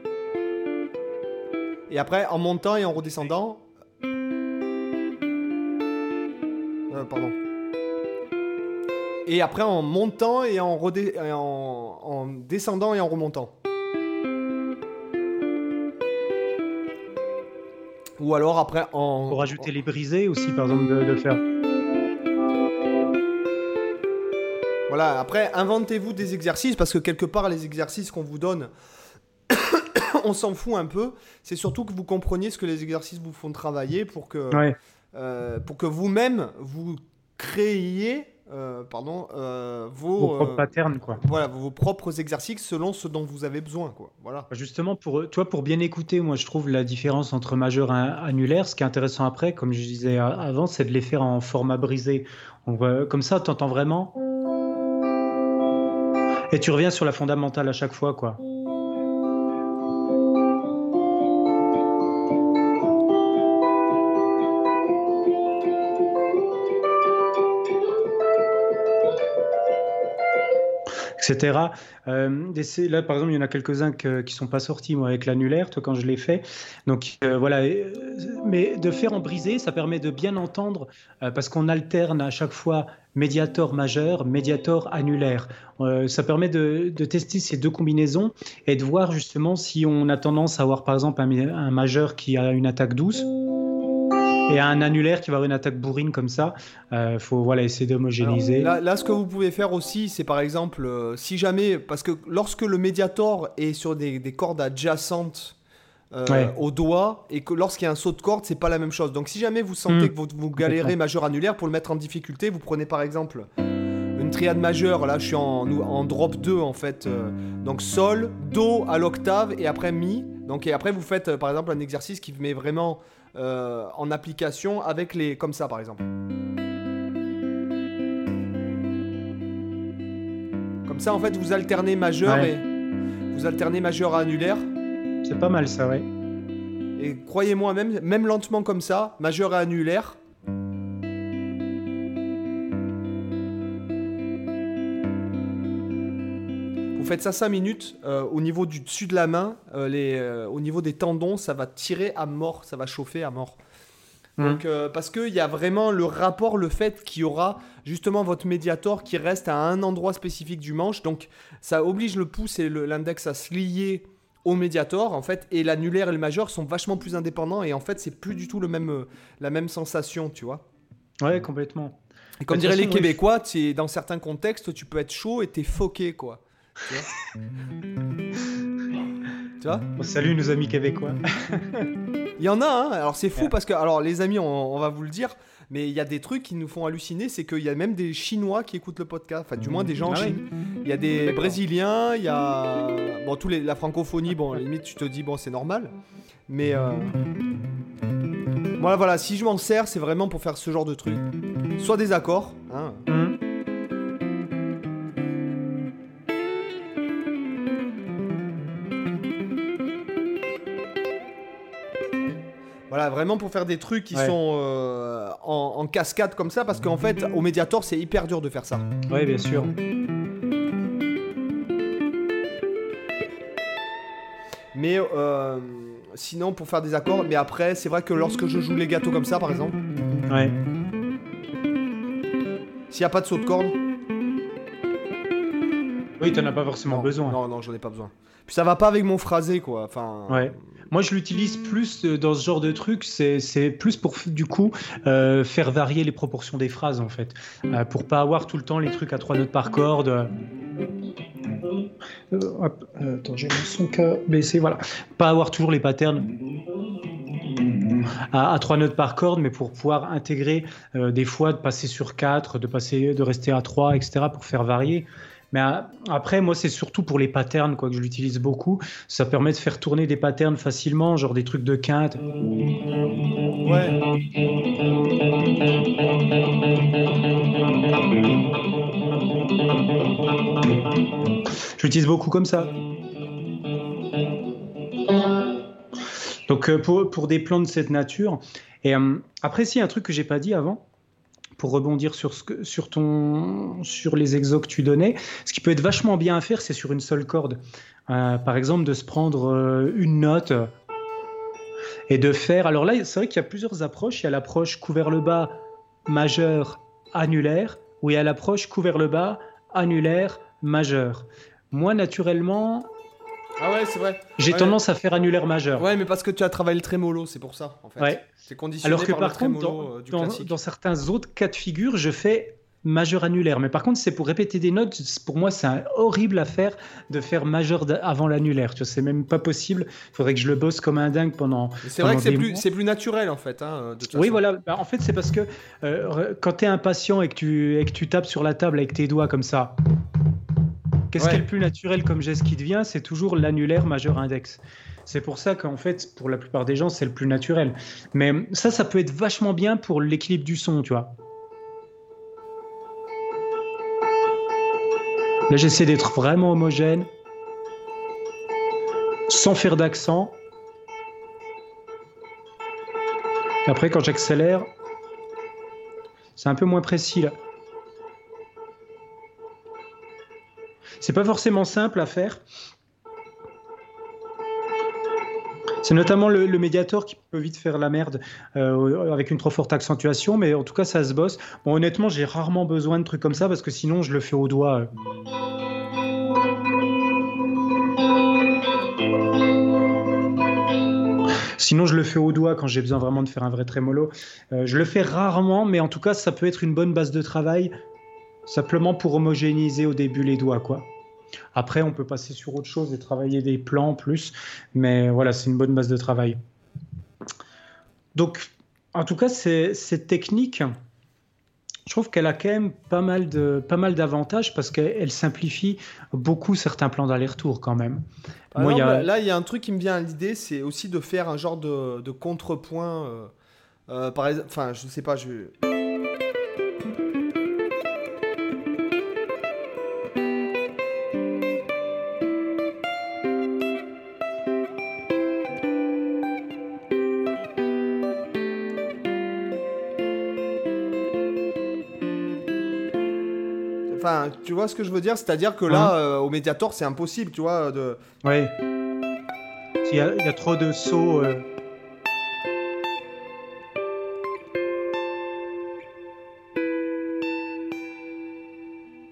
et après en montant et en redescendant. Euh, pardon. Et après en montant et en, redé- et en, en descendant et en remontant. Ou alors après en. Pour ajouter les brisés aussi, par exemple, de, de faire. Voilà, après, inventez-vous des exercices parce que quelque part, les exercices qu'on vous donne, *coughs* on s'en fout un peu. C'est surtout que vous compreniez ce que les exercices vous font travailler pour que, Ouais. euh, pour que vous-même vous créiez euh, pardon, euh, vos, Vos propres euh, patterns, quoi. voilà, vos propres exercices selon ce dont vous avez besoin. Quoi. Voilà. Justement, pour, toi, pour bien écouter, moi, je trouve la différence entre majeur et annulaire. Ce qui est intéressant après, comme je disais avant, c'est de les faire en format brisé. On voit, comme ça, tu entends vraiment. Et tu reviens sur la fondamentale à chaque fois, quoi. Etc. Euh, là, par exemple, il y en a quelques-uns que- qui sont pas sortis, moi, avec l'annulaire, toi, quand je l'ai fait. Donc, euh, voilà. euh, mais de faire en brisé, ça permet de bien entendre, parce qu'on alterne à chaque fois médiator majeur, médiator annulaire. Ça permet de, tester ces deux combinaisons et de voir justement si on a tendance à avoir, par exemple, un majeur qui a une attaque douce. Et un annulaire qui va avoir une attaque bourrine comme ça, il faut voilà, essayer d'homogénéiser. Là, là, ce que vous pouvez faire aussi, c'est par exemple, euh, si jamais, parce que lorsque le médiator est sur des, des cordes adjacentes euh, Ouais. au doigt, et que lorsqu'il y a un saut de corde, c'est pas la même chose. Donc si jamais vous sentez Mm. que vous, vous galérez majeur annulaire, pour le mettre en difficulté, vous prenez par exemple une triade majeure, là je suis en, en drop 2 en fait, euh, donc sol, do à l'octave, et après mi. Donc et après vous faites euh, par exemple un exercice qui met vraiment euh, en application avec les... comme ça par exemple. Comme ça, en fait, vous alternez majeur Ouais. et vous alternez majeur à annulaire. C'est pas mal ça, ouais. Et croyez-moi, même, même lentement comme ça, majeur à annulaire. Vous faites ça 5 minutes. euh, au niveau du dessus de la main, euh, les, euh, au niveau des tendons, ça va tirer à mort, ça va chauffer à mort. Mhm. Donc, parce qu'il y a vraiment le rapport, le fait qu'il y aura justement votre médiator qui reste à un endroit spécifique du manche. Donc, ça oblige le pouce et l'index à se lier au médiator, en fait. Et l'annulaire et le majeur sont vachement plus indépendants. Et en fait, c'est plus du tout le même, la même sensation, tu vois. Ouais, complètement. Et comme toute diraient les Québécois, dans certains contextes, tu peux être chaud et t'es foqué, quoi. Tu vois *laughs* Tu vois nos amis québécois. *laughs* Il y en a, hein. Alors c'est fou parce que, alors les amis, on, va vous le dire, mais il y a des trucs qui nous font halluciner, c'est qu'il y a même des Chinois qui écoutent le podcast, enfin du moins des gens en ah Chine. Il y a des Brésiliens, il y a bon tous les la francophonie, bon limite tu te dis bon c'est normal, mais euh... voilà voilà si je m'en sers c'est vraiment pour faire ce genre de truc, soit des accords, hein. Voilà, vraiment pour faire des trucs qui sont euh, en, cascade comme ça, parce qu'en fait, au Mediator, c'est hyper dur de faire ça. Oui, bien sûr. Mais euh, sinon, pour faire des accords, mais après, c'est vrai que lorsque je joue les gâteaux comme ça, par exemple. Ouais. S'il n'y a pas de saut de corde. Oui, tu n'en as pas forcément besoin. Non, non, j'en ai pas besoin. Puis ça va pas avec mon phrasé, quoi. Enfin. Ouais. Moi, je l'utilise plus euh, dans ce genre de truc. C'est plus pour, du coup, euh, faire varier les proportions des phrases, en fait. Euh, pour pas avoir tout le temps les trucs à trois notes par corde. attends, j'ai mon son qu'à baisser, voilà. Pas avoir toujours les patterns à, trois notes par corde, mais pour pouvoir intégrer des fois de passer sur quatre, de passer, de rester à trois, etc. pour faire varier. Mais après, moi, c'est surtout pour les patterns quoi, que je l'utilise beaucoup. Ça permet de faire tourner des patterns facilement, genre des trucs de quinte. Ouais. Je l'utilise beaucoup comme ça. Donc euh, pour, pour, des plans de cette nature. Et euh, après, si un truc que j'ai pas dit avant, pour rebondir sur, ce que, sur, ton, sur les exos que tu donnais, ce qui peut être vachement bien à faire, c'est sur une seule corde. Euh, par exemple, de se prendre euh, une note et de faire. Alors là, c'est vrai qu'il y a plusieurs approches. Il y a l'approche couvert le bas, majeur, annulaire, ou il y a l'approche couvert le bas, annulaire, majeur. Moi, naturellement, ah ouais, c'est vrai. J'ai tendance à faire annulaire majeur. Ouais, mais parce que tu as travaillé le trémolo, c'est pour ça, en fait. Ouais. C'est conditionné Alors que par, contre, dans, euh, dans, certains autres cas de figure, je fais majeur annulaire. Mais par contre, c'est pour répéter des notes. Pour moi, c'est horrible à faire de faire majeur avant l'annulaire. Tu vois, c'est même pas possible. Il faudrait que je le bosse comme un dingue pendant. C'est vrai que c'est plus, c'est plus naturel en fait. Hein, oui, voilà. Bah, en fait, c'est parce que euh, quand tu es impatient et que tu, et que tu tapes sur la table avec tes doigts comme ça, Qu'est-ce qui est le plus naturel comme geste qui devient C'est toujours l'annulaire majeur index. C'est pour ça qu'en fait, pour la plupart des gens, c'est le plus naturel. Mais ça, ça peut être vachement bien pour l'équilibre du son, tu vois. Là, j'essaie d'être vraiment homogène, sans faire d'accent. Après, quand j'accélère, c'est un peu moins précis là. C'est pas forcément simple à faire. C'est notamment le, médiator qui peut vite faire la merde euh, avec une trop forte accentuation, mais en tout cas ça se bosse. Bon, honnêtement, j'ai rarement besoin de trucs comme ça parce que sinon je le fais au doigt. Sinon, je le fais au doigt quand j'ai besoin vraiment de faire un vrai trémolo. Euh, je le fais rarement, mais en tout cas, ça peut être une bonne base de travail, simplement pour homogénéiser au début les doigts, quoi. Après, on peut passer sur autre chose et travailler des plans plus, mais voilà, c'est une bonne base de travail. Donc, en tout cas, cette technique, je trouve qu'elle a quand même pas mal de pas mal d'avantages parce qu'elle simplifie beaucoup certains plans d'aller-retour quand même. Là, il y a un truc qui me vient à l'idée, c'est aussi de faire un genre de, contrepoint. Euh, euh, par exemple, enfin, je sais pas, je tu vois ce que je veux dire? C'est-à-dire que là, hein? euh, au Mediator, c'est impossible, tu vois. De... Oui. Il y, a, trop de sauts. Euh.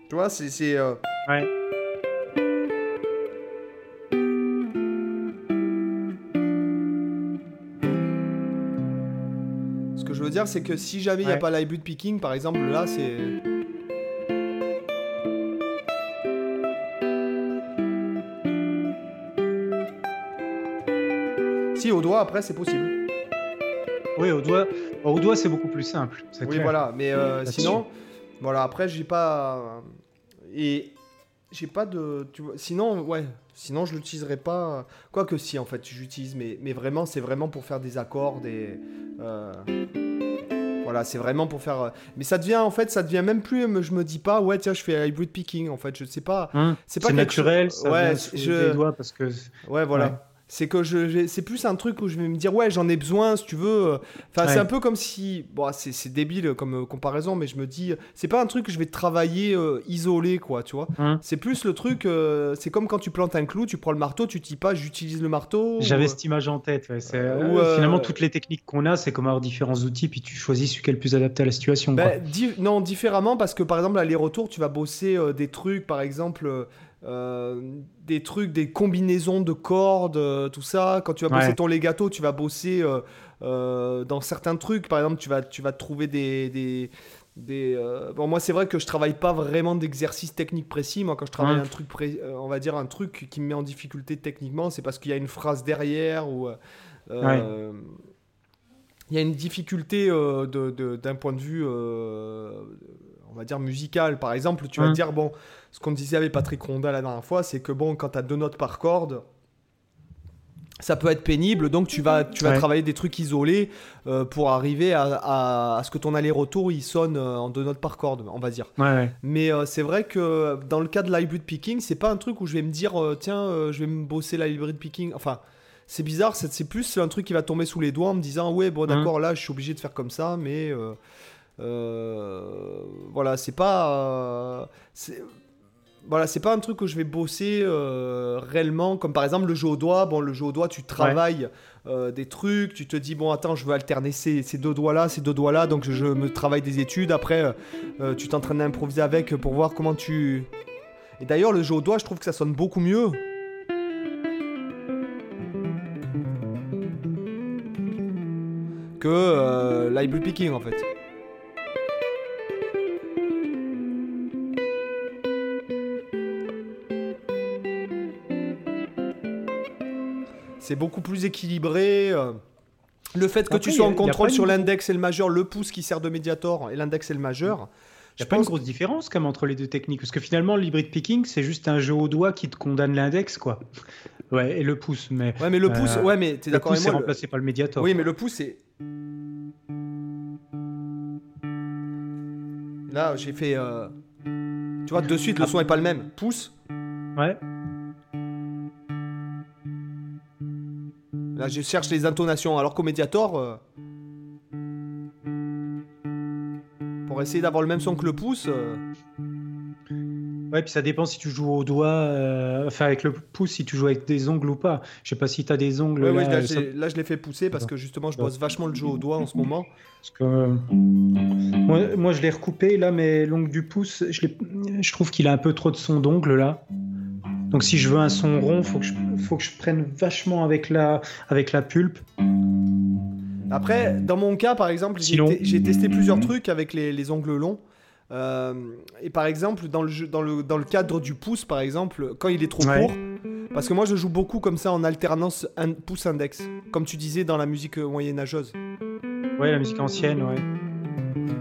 Tu vois, c'est. Euh, ouais. Ce que je veux dire, c'est que si jamais il n'y a pas l'hybrid picking, par exemple, là, c'est. Au doigt, après, c'est possible. Oui, au doigt, au doigt c'est beaucoup plus simple. Oui, voilà, mais euh, sinon, voilà, après, j'ai pas. Et j'ai pas de. Tu vois, sinon, ouais, sinon je l'utiliserai pas. Quoique si, en fait, j'utilise, mais, mais vraiment, c'est vraiment pour faire des accords, des. Euh, voilà, c'est vraiment pour faire. Euh, mais ça devient, en fait, ça devient même plus. Je me dis pas, ouais, tiens, je fais hybrid picking. En fait, je sais pas. Hum, c'est pas naturel. Ça ouais, je. Doigts parce que. Ouais, voilà. C'est que je, c'est plus un truc où je vais me dire ouais j'en ai besoin si tu veux. Enfin c'est un peu comme si bon c'est, débile comme euh, comparaison mais je me dis c'est pas un truc que je vais travailler euh, isolé quoi tu vois. Hein. C'est plus le truc euh, c'est comme quand tu plantes un clou tu prends le marteau tu dis pas j'utilise le marteau. J'avais cette image en tête. finalement toutes les techniques qu'on a c'est comme avoir différents outils puis tu choisis celui qui est le plus adapté à la situation. Ben, non différemment parce que par exemple aller-retour tu vas bosser des trucs par exemple des trucs, des combinaisons de cordes, euh, tout ça. Quand tu vas bosser ton legato, tu vas bosser euh, dans certains trucs. Par exemple, tu vas, tu vas trouver des. des, des bon, moi, c'est vrai que je travaille pas vraiment d'exercice technique précis. Moi, quand je travaille un truc, on va dire un truc qui me met en difficulté techniquement, c'est parce qu'il y a une phrase derrière ou. Il y a une difficulté d'un de, point de vue, on va dire, musical. Par exemple, tu vas te dire, bon, ce qu'on disait avec Patrick Ronda la dernière fois, c'est que bon, quand tu as deux notes par corde, ça peut être pénible, donc tu vas, tu vas travailler des trucs isolés euh, pour arriver à, ce que ton aller-retour il sonne euh, en deux notes par corde, on va dire. Mais euh, c'est vrai que dans le cas de l'hybrid picking, c'est pas un truc où je vais me dire tiens, je vais me bosser l'hybrid picking. Enfin, c'est bizarre, c'est plus un truc qui va tomber sous les doigts en me disant ouais, bon, d'accord, là je suis obligé de faire comme ça, mais voilà, c'est pas voilà, c'est pas un truc que je vais bosser euh, réellement, comme par exemple le jeu au doigt. Bon, le jeu au doigt, tu travailles euh, des trucs, tu te dis, bon, attends, je veux alterner ces, deux doigts-là, ces deux doigts-là, donc je, me travaille des études. Après, euh, tu t'entraînes à improviser avec pour voir comment tu. Et d'ailleurs, le jeu au doigt, je trouve que ça sonne beaucoup mieux. Que l'hybrid picking en fait. C'est beaucoup plus équilibré. Euh. Le fait que tu sois en contrôle sur l'index et le majeur, le pouce qui sert de médiator et l'index et le majeur. Il n'y a pas une grosse différence comme entre les deux techniques parce que finalement l'hybrid picking c'est juste un jeu au doigt qui te condamne l'index quoi. Ouais et le pouce mais. Ouais mais le pouce euh, ouais mais t'es d'accord avec moi. C'est remplacé par le médiator. Oui mais le pouce c'est. Là j'ai fait. Euh, tu vois de suite le son est pas le même. Pouce. Ouais. Là, je cherche les intonations, alors qu'au Mediator, euh, pour essayer d'avoir le même son que le pouce. Euh, ouais, puis ça dépend si tu joues au doigt, euh, enfin avec le pouce, si tu joues avec des ongles ou pas. Je sais pas si tu as des ongles. là, là, je l'ai fait pousser parce que justement, je bosse vachement le jeu au doigt en ce moment. Parce que, moi, moi, je l'ai recoupé là, mais l'ongle du pouce, je, je trouve qu'il a un peu trop de son d'ongle là. Donc si je veux un son rond, faut que je, faut que je prenne vachement avec la, avec la pulpe. Après, dans mon cas, par exemple, j'ai testé plusieurs trucs avec les, ongles longs. Euh, et par exemple, dans le, dans, le, dans le cadre du pouce, par exemple, quand il est trop court, parce que moi je joue beaucoup comme ça en alternance un pouce index, comme tu disais dans la musique moyenâgeuse. Ouais, la musique ancienne, ouais.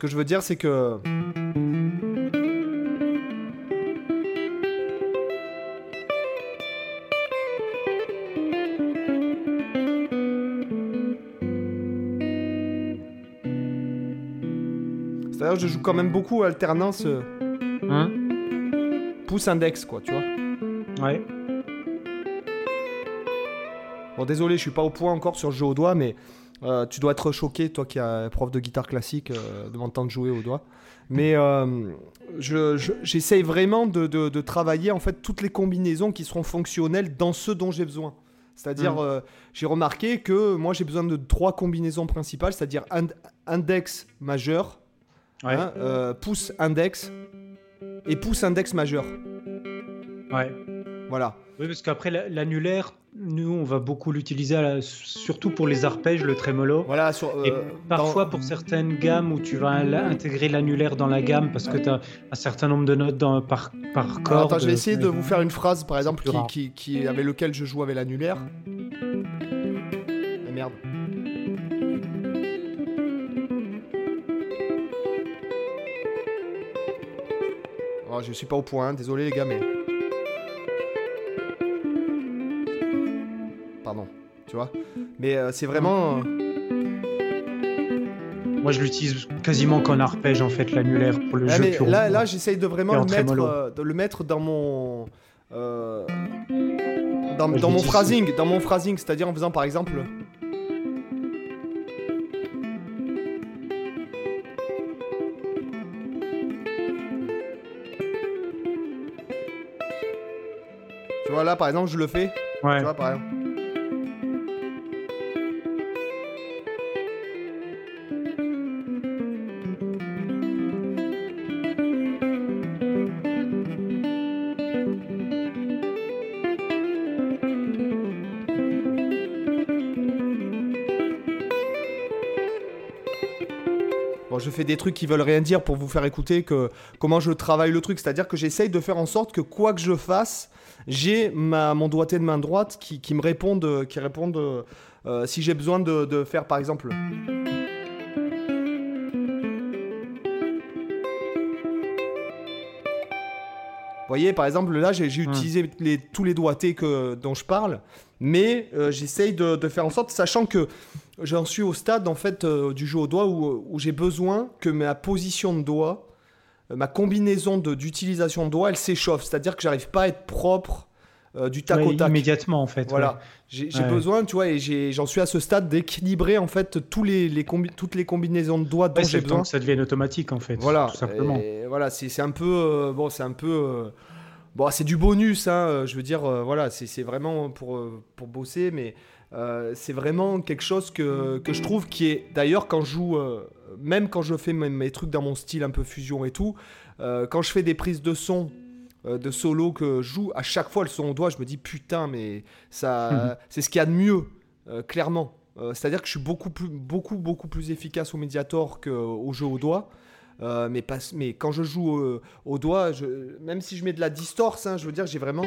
Que je veux dire, c'est que. C'est-à-dire, je joue quand même beaucoup alternance. Euh, hein pouce index, quoi, tu vois. Ouais. Bon, désolé, je suis pas au point encore sur le jeu au doigt, mais euh, tu dois être choqué, toi qui es prof de guitare classique, euh, de m'entendre jouer au doigt. Mais euh, j'essaye vraiment de, travailler en fait toutes les combinaisons qui seront fonctionnelles dans ce dont j'ai besoin. C'est-à-dire, mm. j'ai remarqué que moi j'ai besoin de trois combinaisons principales, c'est-à-dire index majeur, hein, pouce index et pouce index majeur. Ouais. Voilà. Oui, parce qu'après l'annulaire, nous, on va beaucoup l'utiliser, surtout pour les arpèges, le trémolo. Voilà, sur, Et parfois pour certaines gammes où tu vas intégrer l'annulaire dans la gamme parce que tu as un certain nombre de notes dans, par, par corde. Attends, je vais essayer de vous faire une phrase, par exemple, qui, qui, avec lequel je joue avec l'annulaire. Ah, merde. Oh, je suis pas au point, hein. désolé les gars, mais. Tu vois. Mais euh, c'est vraiment. Euh, Moi, je l'utilise quasiment qu'en arpège, en fait, l'annulaire pour le jeu. Mais là, là j'essaye de vraiment le mettre, euh, de le mettre dans mon. dans, dans mon phrasing, dans mon phrasing, c'est-à-dire en faisant par exemple. Tu vois, là, par exemple, je le fais. Ouais. Tu vois, par exemple. Des trucs qui veulent rien dire pour vous faire écouter que comment je travaille le truc. C'est-à-dire que j'essaye de faire en sorte que quoi que je fasse, j'ai mon doigté de main droite qui, qui me répondent, qui répondent euh, si j'ai besoin de, de, faire par exemple. Vous voyez, par exemple, là, j'ai utilisé les, tous les doigtés que, dont je parle, mais euh, j'essaye de, de, faire en sorte, sachant que j'en suis au stade en fait euh, du jeu au doigt où, où j'ai besoin que ma position de doigt euh, ma combinaison d'utilisation de, doigts, elle s'échauffe. C'est-à-dire que j'arrive pas à être propre euh, du tac au tac. Immédiatement, en fait. Voilà. J'ai besoin, tu vois, et j'en suis à ce stade d'équilibrer, en fait, tous les, les toutes les combinaisons de doigts dont j'ai besoin. que ça devienne automatique, en fait. Voilà. Tout simplement. Et voilà, c'est un peu. Euh, bon, c'est un peu. bon, c'est du bonus, hein, je veux dire, voilà, c'est vraiment pour, pour bosser, mais c'est vraiment quelque chose que, que, je trouve qui est. D'ailleurs, quand je joue même quand je fais mes, trucs dans mon style un peu fusion et tout, euh, quand je fais des prises de son euh, de solo que je joue, à chaque fois le son au doigt, je me dis putain, mais ça, *laughs* c'est ce qu'il y a de mieux, euh, clairement. C'est-à-dire que je suis beaucoup plus, beaucoup, beaucoup plus efficace au médiator qu'au jeu au doigt. mais, pas, mais quand je joue au doigt, je, même si je mets de la distorse, hein, je veux dire, j'ai vraiment.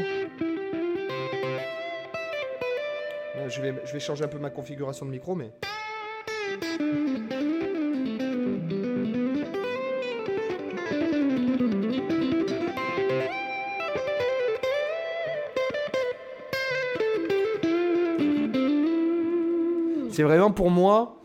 Je vais, je vais changer un peu ma configuration de micro, mais. C'est vraiment pour moi,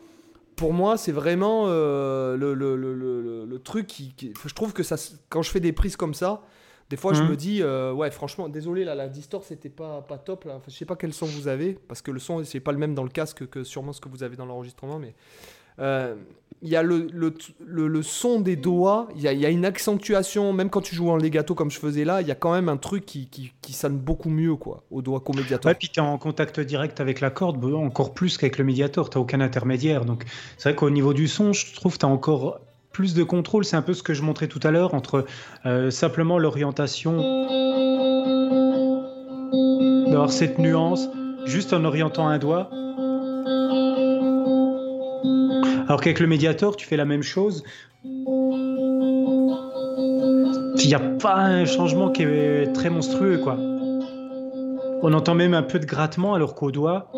pour moi, c'est vraiment euh, le, truc qui, Je trouve que ça, quand je fais des prises comme ça, des fois je me dis, euh, ouais, franchement, désolé, là, la distort, c'était pas, pas top. Là. Enfin, je sais pas quel son vous avez, parce que le son, c'est pas le même dans le casque que sûrement ce que vous avez dans l'enregistrement, mais. Euh, il y a le, le, le, son des doigts, il y a, y a, une accentuation, même quand tu joues en legato comme je faisais là, il y a quand même un truc qui, qui, qui sonne beaucoup mieux quoi, au doigt qu'au médiator. Ouais, puis tu es en contact direct avec la corde, encore plus qu'avec le médiator, tu aucun intermédiaire. Donc c'est vrai qu'au niveau du son, je trouve que tu as encore plus de contrôle. C'est un peu ce que je montrais tout à l'heure entre euh, simplement l'orientation, d'avoir cette nuance, juste en orientant un doigt alors qu'avec le médiator, tu fais la même chose. Il n'y a pas un changement qui est très monstrueux, quoi. On entend même un peu de grattement alors qu'au doigt,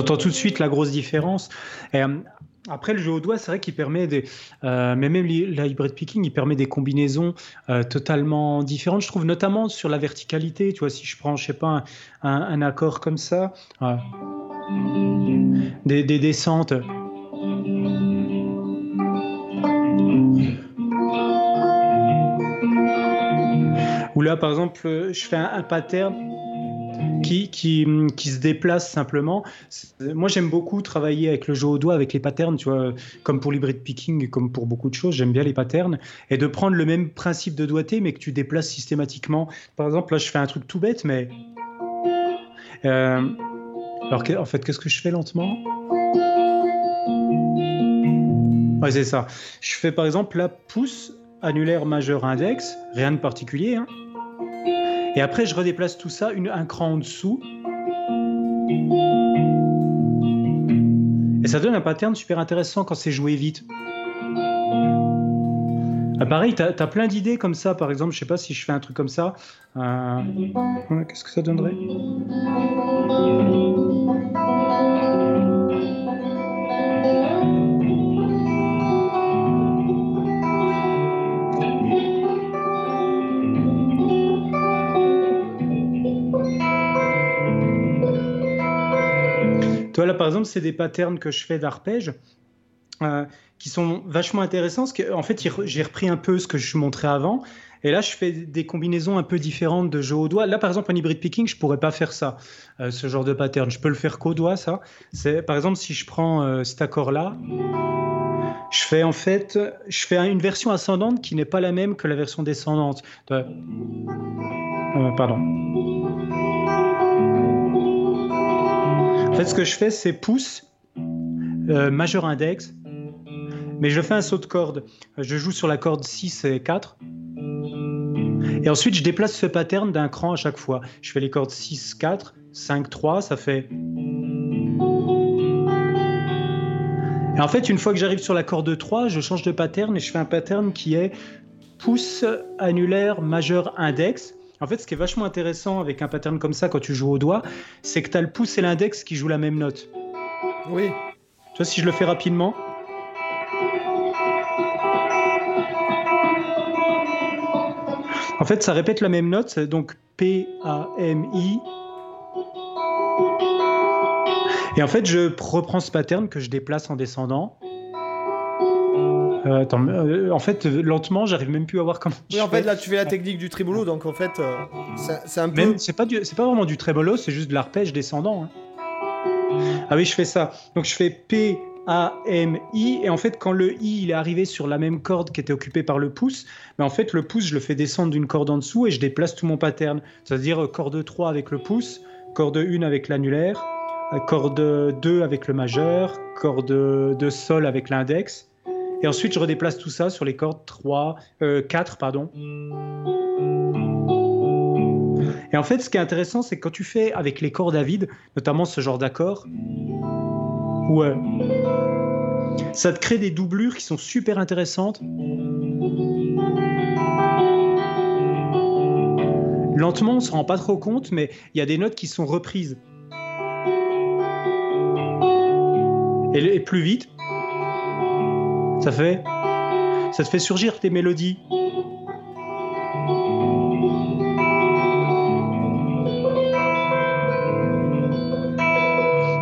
entend tout de suite la grosse différence. Euh, après, le jeu au doigt, c'est vrai qu'il permet des. Euh, mais même la hybrid picking, il permet des combinaisons euh, totalement différentes. Je trouve notamment sur la verticalité. Tu vois, si je prends, je sais pas, un, accord comme ça des, descentes. Ou là, par exemple, je fais un, pattern qui, qui, qui, se déplace simplement. Moi, j'aime beaucoup travailler avec le jeu au doigt, avec les patterns, tu vois, comme pour l'hybrid picking, comme pour beaucoup de choses, j'aime bien les patterns, et de prendre le même principe de doigté, mais que tu déplaces systématiquement. Par exemple, là, je fais un truc tout bête, mais euh, alors, en fait, qu'est-ce que je fais lentement? Ouais, c'est ça. Je fais par exemple la pouce annulaire majeur index, rien de particulier. Hein. Et après, je redéplace tout ça un cran en dessous. Et ça donne un pattern super intéressant quand c'est joué vite. Ah, pareil, tu as, plein d'idées comme ça. Par exemple, je sais pas si je fais un truc comme ça. Euh, qu'est-ce que ça donnerait? Toi, là, par exemple, c'est des patterns que je fais d'arpège. Euh, qui sont vachement intéressants. En fait, j'ai repris un peu ce que je montrais avant. Et là, je fais des combinaisons un peu différentes de jeu au doigt. Là, par exemple, en hybrid picking, je pourrais pas faire ça, euh, ce genre de pattern. Je peux le faire qu'au doigt, ça. Par exemple, si je prends euh, cet accord-là, je fais en fait, je fais une version ascendante qui n'est pas la même que la version descendante. Euh, pardon. Fait, ce que je fais, c'est pouce, majeur index, mais je fais un saut de corde. Je joue sur la corde 6 et 4. Et ensuite, je déplace ce pattern d'un cran à chaque fois. Je fais les cordes 6, 4, 5, 3, ça fait... Et en fait, une fois que j'arrive sur la corde 3, je change de pattern et je fais un pattern qui est pouce annulaire majeur index. En fait, ce qui est vachement intéressant avec un pattern comme ça quand tu joues au doigt, c'est que tu as le pouce et l'index qui jouent la même note. Oui. Tu vois, si je le fais rapidement. En fait, ça répète la même note, donc P, A, M, I. Et en fait, je reprends ce pattern que je déplace en descendant. Euh, attends, euh, en fait, lentement, j'arrive même plus à voir comment. Oui, en fait, là, tu fais la technique du tremolo, donc en fait, euh, c'est un peu. C'est pas, c'est pas vraiment du tremolo, c'est juste de l'arpège descendant. Hein. Ah oui, je fais ça. Donc je fais P, a, M, I. Et en fait, quand le I il est arrivé sur la même corde qui était occupée par le pouce, mais en fait, le pouce, je le fais descendre d'une corde en dessous et je déplace tout mon pattern. C'est-à-dire corde 3 avec le pouce, corde 1 avec l'annulaire, corde 2 avec le majeur, corde de sol avec l'index. Et ensuite, je redéplace tout ça sur les cordes 3, 4, euh, pardon. Et en fait, ce qui est intéressant, c'est que quand tu fais avec les cordes à vide, notamment ce genre d'accord, Ouais. Ça te crée des doublures qui sont super intéressantes. Lentement, on se rend pas trop compte, mais il y a des notes qui sont reprises. Et, plus vite, ça fait, ça te fait surgir tes mélodies?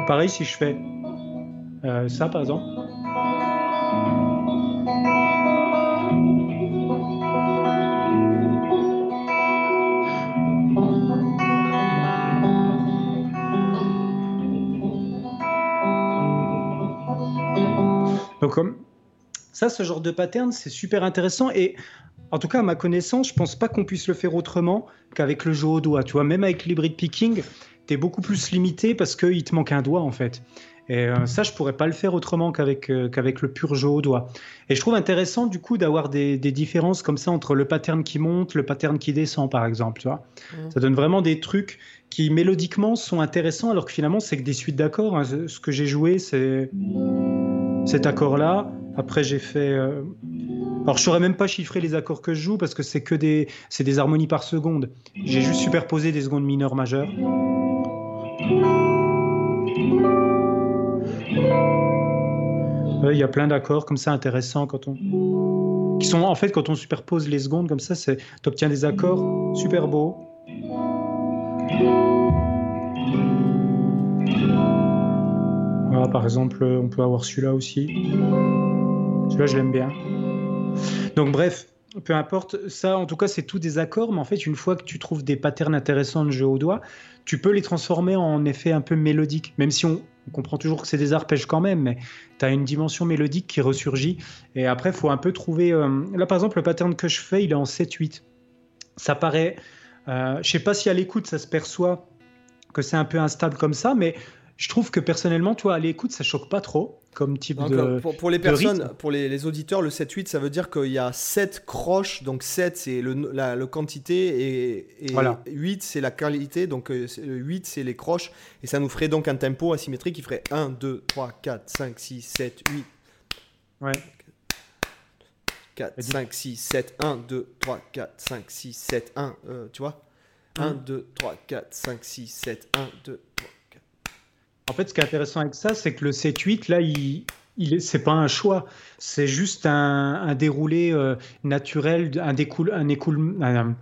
Pareil si je fais euh, ça, par exemple. Donc, comme ça, ce genre de pattern, c'est super intéressant. Et en tout cas, à ma connaissance, je pense pas qu'on puisse le faire autrement qu'avec le jeu au doigt. Tu vois, même avec l'hybrid picking, tu es beaucoup plus limité parce qu'il te manque un doigt, en fait. Et euh, ça, je pourrais pas le faire autrement qu'avec euh, qu'avec le pur jeu au doigt. Et je trouve intéressant du coup d'avoir des, des, différences comme ça entre le pattern qui monte, le pattern qui descend, par exemple. Tu vois, mmh. ça donne vraiment des trucs qui mélodiquement sont intéressants, alors que finalement c'est que des suites d'accords. Hein. Ce que j'ai joué, c'est cet accord-là. Après, j'ai fait. Euh... Alors, je saurais même pas chiffrer les accords que je joue parce que c'est que des, c'est des harmonies par seconde. J'ai juste superposé des secondes mineures majeures. Il y a plein d'accords comme ça intéressants quand on qui sont en fait quand on superpose les secondes comme ça, c'est tu obtiens des accords super beaux. Voilà, par exemple, on peut avoir celui-là aussi. Celui-là, je l'aime bien. Donc bref, peu importe, ça en tout cas c'est tout des accords, mais en fait une fois que tu trouves des patterns intéressants de jeu au doigt, tu peux les transformer en effet un peu mélodique, même si on, comprend toujours que c'est des arpèges quand même, mais tu as une dimension mélodique qui ressurgit, et après faut un peu trouver, euh, là par exemple le pattern que je fais il est en 7-8, ça paraît, euh, je sais pas si à l'écoute ça se perçoit que c'est un peu instable comme ça, mais je trouve que personnellement, toi, à l'écoute, ça choque pas trop comme type de. Pour, les personnes, pour les, auditeurs, le 7-8, ça veut dire qu'il y a 7 croches. Donc 7, c'est le, la, quantité et, 8, c'est la qualité. Donc 8, c'est les croches. Et ça nous ferait donc un tempo asymétrique qui ferait 1, 2, 3, 4, 5, 6, 7, 8. Ouais. 4, 5, 6, 7, 1, 2, 3, 4, 5, 6, 7, 1, tu vois? 1, 2, 3, 4, 5, 6, 7, 1, 2, 3, 4. En fait, ce qui est intéressant avec ça, c'est que le 7-8, là, il, il c'est pas un choix, c'est juste un, déroulé euh, naturel, un, découle, un, écoule, un,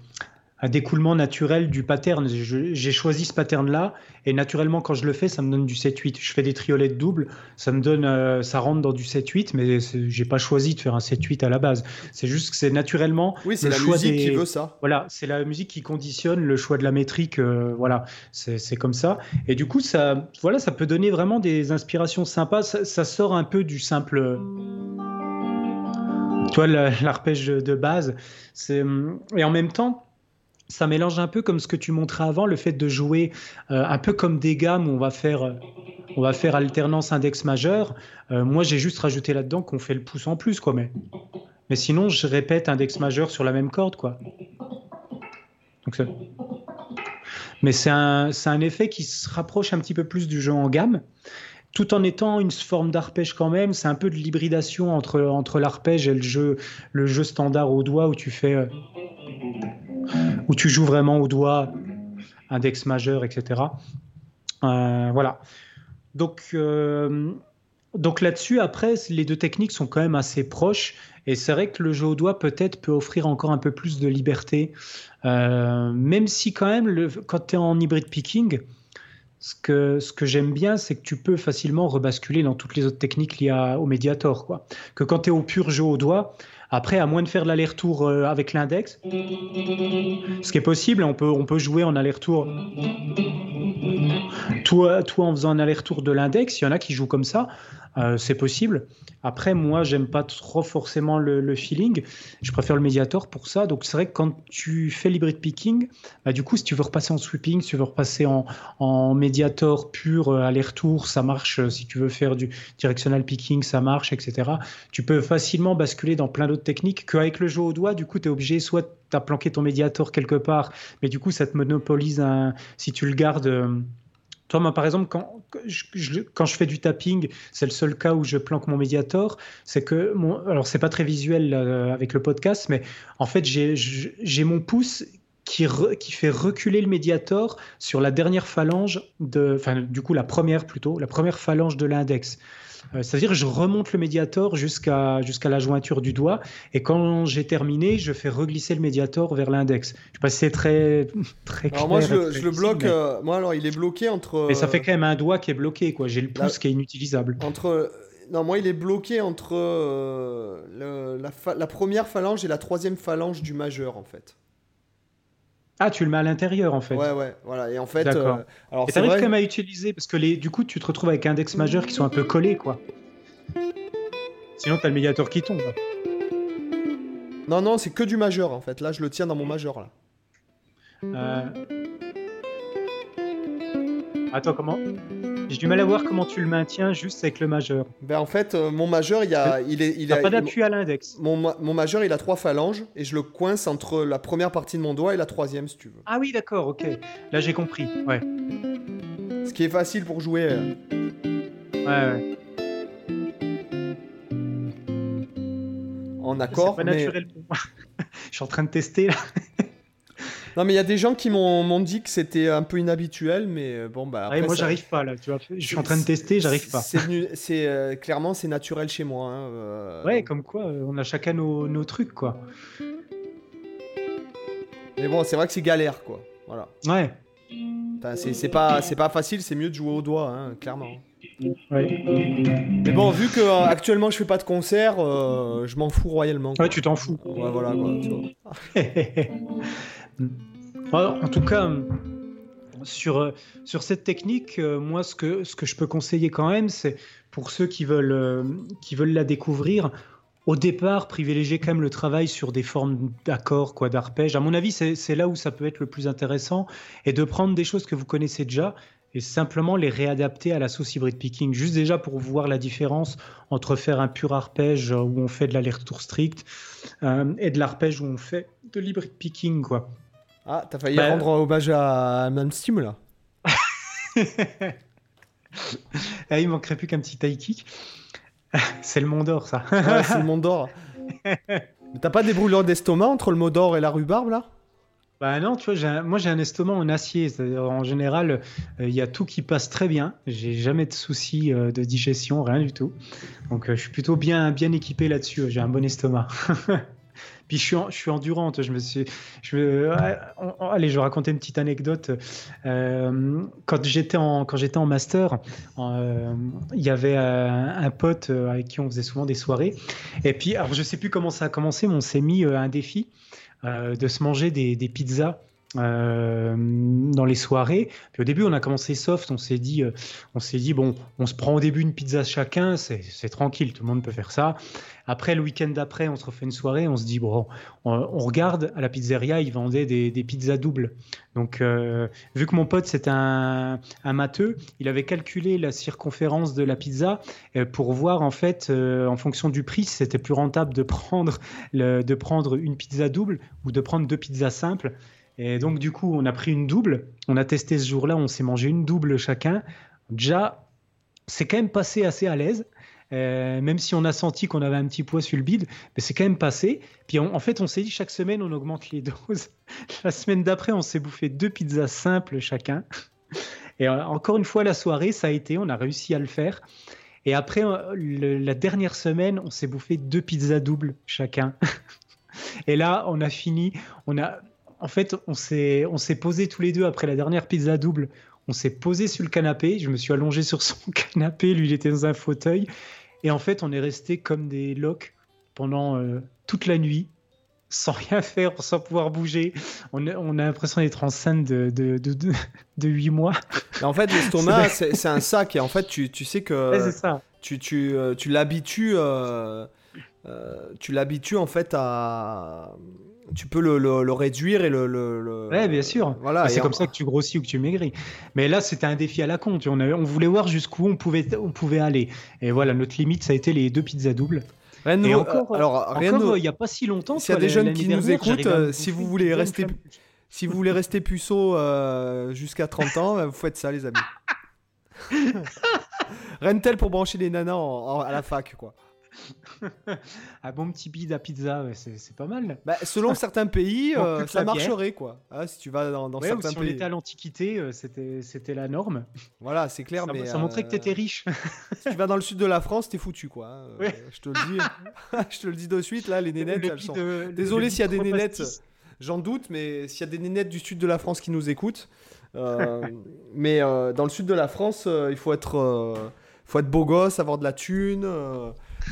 un découlement naturel du pattern. J'ai choisi ce pattern-là et naturellement, quand je le fais, ça me donne du 7-8. Je fais des triolettes doubles, ça me donne, euh, ça rentre dans du 7-8, mais j'ai pas choisi de faire un 7-8 à la base. C'est juste que c'est naturellement. Oui, c'est la musique qui veut ça. Voilà, c'est la musique qui conditionne le choix de la métrique. Euh, voilà, c'est comme ça. Et du coup, ça, voilà, ça peut donner vraiment des inspirations sympas. Ça, sort un peu du simple. Toi, *laughs* l'arpège de base. Et en même temps, ça mélange un peu comme ce que tu montrais avant, le fait de jouer euh, un peu comme des gammes où on va faire, on va faire alternance index majeur. Euh, moi, j'ai juste rajouté là-dedans qu'on fait le pouce en plus, quoi. Mais, mais sinon, je répète index majeur sur la même corde, quoi. Donc, mais c'est un, un, effet qui se rapproche un petit peu plus du jeu en gamme, tout en étant une forme d'arpège quand même. C'est un peu de l'hybridation entre, entre l'arpège et le jeu, le jeu standard au doigt où tu fais. Euh, où tu joues vraiment au doigt, index majeur, etc. Euh, voilà. Donc, euh, donc là-dessus, après, les deux techniques sont quand même assez proches. Et c'est vrai que le jeu au doigt peut-être peut offrir encore un peu plus de liberté. Euh, même si quand même, le, quand tu es en hybride picking, ce que, ce que j'aime bien, c'est que tu peux facilement rebasculer dans toutes les autres techniques liées au médiator. Quoi. Que quand tu es au pur jeu au doigt, après, à moins de faire l'aller-retour euh, avec l'index, ce qui est possible, on peut, on peut jouer en aller-retour. Toi, toi, en faisant un aller-retour de l'index, il y en a qui jouent comme ça. Euh, c'est possible. Après, moi, j'aime pas trop forcément le, feeling. Je préfère le Mediator pour ça. Donc, c'est vrai que quand tu fais l'hybrid picking, bah, du coup, si tu veux repasser en sweeping, si tu veux repasser en, en Mediator pur euh, aller-retour, ça marche. Si tu veux faire du directional picking, ça marche, etc. Tu peux facilement basculer dans plein d'autres techniques qu'avec le jeu au doigt. Du coup, tu es obligé soit tu as planqué ton Mediator quelque part, mais du coup, ça te monopolise si tu le gardes. Euh, toi, par exemple, quand je, quand je fais du tapping, c'est le seul cas où je planque mon médiator. C'est que, mon, alors, c'est pas très visuel avec le podcast, mais en fait, j'ai mon pouce qui, qui, fait reculer le médiator sur la dernière phalange de, enfin, du coup, la première plutôt, la première phalange de l'index. Euh, c'est-à-dire je remonte le médiator jusqu'à jusqu'à la jointure du doigt et quand j'ai terminé, je fais reglisser le médiator vers l'index. Je sais pas si c'est très très clair. Alors moi je, le, bloque. Euh, moi alors il est bloqué entre. Mais ça fait quand même un doigt qui est bloqué quoi. J'ai le pouce qui est inutilisable. Entre non, moi, il est bloqué entre euh, la, la, première phalange et la troisième phalange du majeur, en fait. Ah, tu le mets à l'intérieur en fait. Ouais, ouais, voilà. Et en fait, D'accord. Euh, alors, et t'arrives quand même à utiliser parce que les, du coup, tu te retrouves avec un index majeur qui sont un peu collés, quoi. Sinon, t'as le médiator qui tombe. Non, non, c'est que du majeur en fait. Là, je le tiens dans mon majeur là. Euh... Attends, comment? J'ai du mal à voir comment tu le maintiens juste avec le majeur. Ben en fait, euh, mon majeur, il, y a, il est, il a pas d'appui à l'index. Mon, mon, majeur, il a trois phalanges et je le coince entre la première partie de mon doigt et la troisième, si tu veux. Ah oui, d'accord, ok. Là, j'ai compris. Ouais. Ce qui est facile pour jouer. Euh. Ouais, ouais. En accord. C'est pas naturel pour moi. *laughs* je suis en train de tester là. Non, mais il y a des gens qui m'ont dit que c'était un peu inhabituel, mais euh, bon, bah. Après, moi, j'arrive pas là, tu vois. Je suis en train de tester, j'arrive pas. C'est euh, clairement, c'est naturel chez moi. Hein, euh, ouais, comme quoi, on a chacun nos, nos trucs, quoi. Mais bon, c'est vrai que c'est galère, quoi. Voilà. Ouais. c'est pas, pas facile, c'est mieux de jouer au doigt, hein, clairement. Ouais. Mais bon, vu que actuellement je fais pas de concert, je m'en fous royalement. Ouais, tu t'en fous. Ouais, voilà, quoi. Tu vois. *laughs* en tout cas, sur, sur cette technique, euh, moi, ce que, ce que je peux conseiller quand même, c'est pour ceux qui veulent, euh, qui veulent la découvrir, au départ, privilégier quand même le travail sur des formes d'accords, quoi, d'arpèges. À mon avis, c'est là où ça peut être le plus intéressant, et de prendre des choses que vous connaissez déjà et simplement les réadapter à la sauce hybrid picking, juste déjà pour voir la différence entre faire un pur arpège où on fait de l'aller-retour strict euh, et de l'arpège où on fait de l'hybrid picking, quoi. Ah, t'as failli bah, rendre hommage à Mme Steam, là *laughs* ah, Il manquerait plus qu'un petit tie kick. *laughs* c'est le Mont d'Or, ça. ouais, c'est le *laughs* Mont d'Or. T'as pas des brûlures d'estomac entre le d'Or et la rhubarbe, là? Bah non, tu vois, moi j'ai un estomac en acier. En général, euh, il y a tout qui passe très bien. J'ai jamais de soucis euh, de digestion, rien du tout. Donc euh, je suis plutôt bien, bien équipé là-dessus. J'ai un bon estomac. Puis je suis, je suis endurante. Je me suis, je allez, je vais raconter une petite anecdote. quand j'étais en, quand j'étais en master, il y avait un, pote avec qui on faisait souvent des soirées. Et puis, alors je sais plus comment ça a commencé, mais on s'est mis un défi. Euh, de se manger des, pizzas euh, dans les soirées. Puis au début, on a commencé soft. On s'est dit, euh, on s'est dit bon, on se prend au début une pizza chacun, c'est tranquille, tout le monde peut faire ça. Après, le week-end d'après, on se refait une soirée, on se dit, bon, on, regarde à la pizzeria, ils vendaient des, pizzas doubles. Donc, euh, vu que mon pote, c'est un, matheux, il avait calculé la circonférence de la pizza euh, pour voir, en fait, euh, en fonction du prix, c'était plus rentable de prendre, de prendre une pizza double ou de prendre deux pizzas simples. Et donc, du coup, on a pris une double. On a testé ce jour-là, on s'est mangé une double chacun. Déjà, c'est quand même passé assez à l'aise. Euh, même si on a senti qu'on avait un petit poids sur le bide, mais c'est quand même passé. Puis en fait, on s'est dit chaque semaine, on augmente les *laughs* doses. la semaine d'après, on s'est bouffé deux pizzas simples chacun. Et euh, encore une fois, la soirée, ça a été, on a réussi à le faire. Et après, euh, la dernière semaine, on s'est bouffé deux pizzas doubles chacun. *laughs* Et là, on a fini. On a, en fait, on s'est, posé tous les deux après la dernière pizza double. On s'est posé sur le canapé. Je me suis allongé sur son *laughs* canapé. Lui, il était dans un fauteuil. Et en fait, on est resté comme des loques pendant euh, toute la nuit, sans rien faire, sans pouvoir bouger. On a, on a l'impression d'être enceinte de, de, de, de, 8 mois. en fait, l'estomac, *laughs* c'est un sac. Et en fait, tu, tu sais que ça. tu, tu, euh, tu l'habitues. Euh, tu l'habitues en fait à, tu peux le, réduire et le. le, Ouais, bien sûr. Voilà, c'est comme ça que tu grossis ou que tu maigris. Mais là, c'était un défi à la con. On, on voulait voir jusqu'où on pouvait, on pouvait aller. Et voilà, notre limite, ça a été les deux pizzas doubles. Rien et encore, alors, il n'y a pas si longtemps. S'il y a des jeunes qui nous écoutent, euh, si vous voulez rester, si vous voulez rester puceau euh, jusqu'à 30 ans, vous faites ça, les amis. *laughs* Rentel pour brancher les nanas à la fac, quoi. Un *laughs* bon petit bide à pizza, c'est pas mal. Bah, selon *laughs* certains pays, euh, ça marcherait quoi. Ah, si tu vas dans, dans certains si pays. on était à l'Antiquité, euh, c'était la norme. Voilà, c'est clair. Ça, mais, ça montrait que t'étais riche. *laughs* si tu vas dans le sud de la France, t'es foutu quoi. Hein. je te le dis. je te le dis de suite là, les nénettes, elles sont. Désolé s'il y a des nénettes. J'en doute, mais s'il y a des nénettes du sud de la France qui nous écoutent, euh, mais dans le sud de la France, il faut être, faut être beau gosse, avoir de la thune.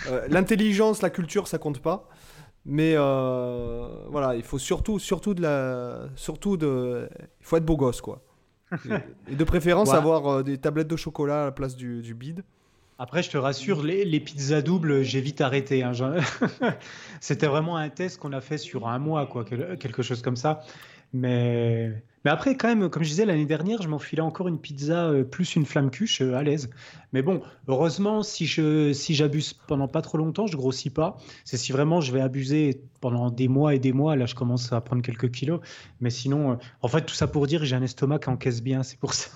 Euh, l'intelligence, la culture, ça compte pas. Mais euh, voilà, il faut surtout, surtout de la, surtout de, il faut être beau gosse quoi. Et, *laughs* de préférence avoir euh, des tablettes de chocolat à la place du, du bide. Après, je te rassure, les, les pizzas doubles, j'ai vite arrêté. Hein. *laughs* C'était vraiment un test qu'on a fait sur un mois, quoi, quelque chose comme ça. Mais mais après, quand même, comme je disais l'année dernière, je m'enfilais encore une pizza euh, plus une flamme cuche euh, à l'aise. Mais bon, heureusement, si je si j'abuse pendant pas trop longtemps, je grossis pas. C'est si vraiment je vais abuser pendant des mois et des mois, là, je commence à prendre quelques kilos. Mais sinon, euh, en fait, tout ça pour dire, j'ai un estomac qui encaisse bien, c'est pour ça.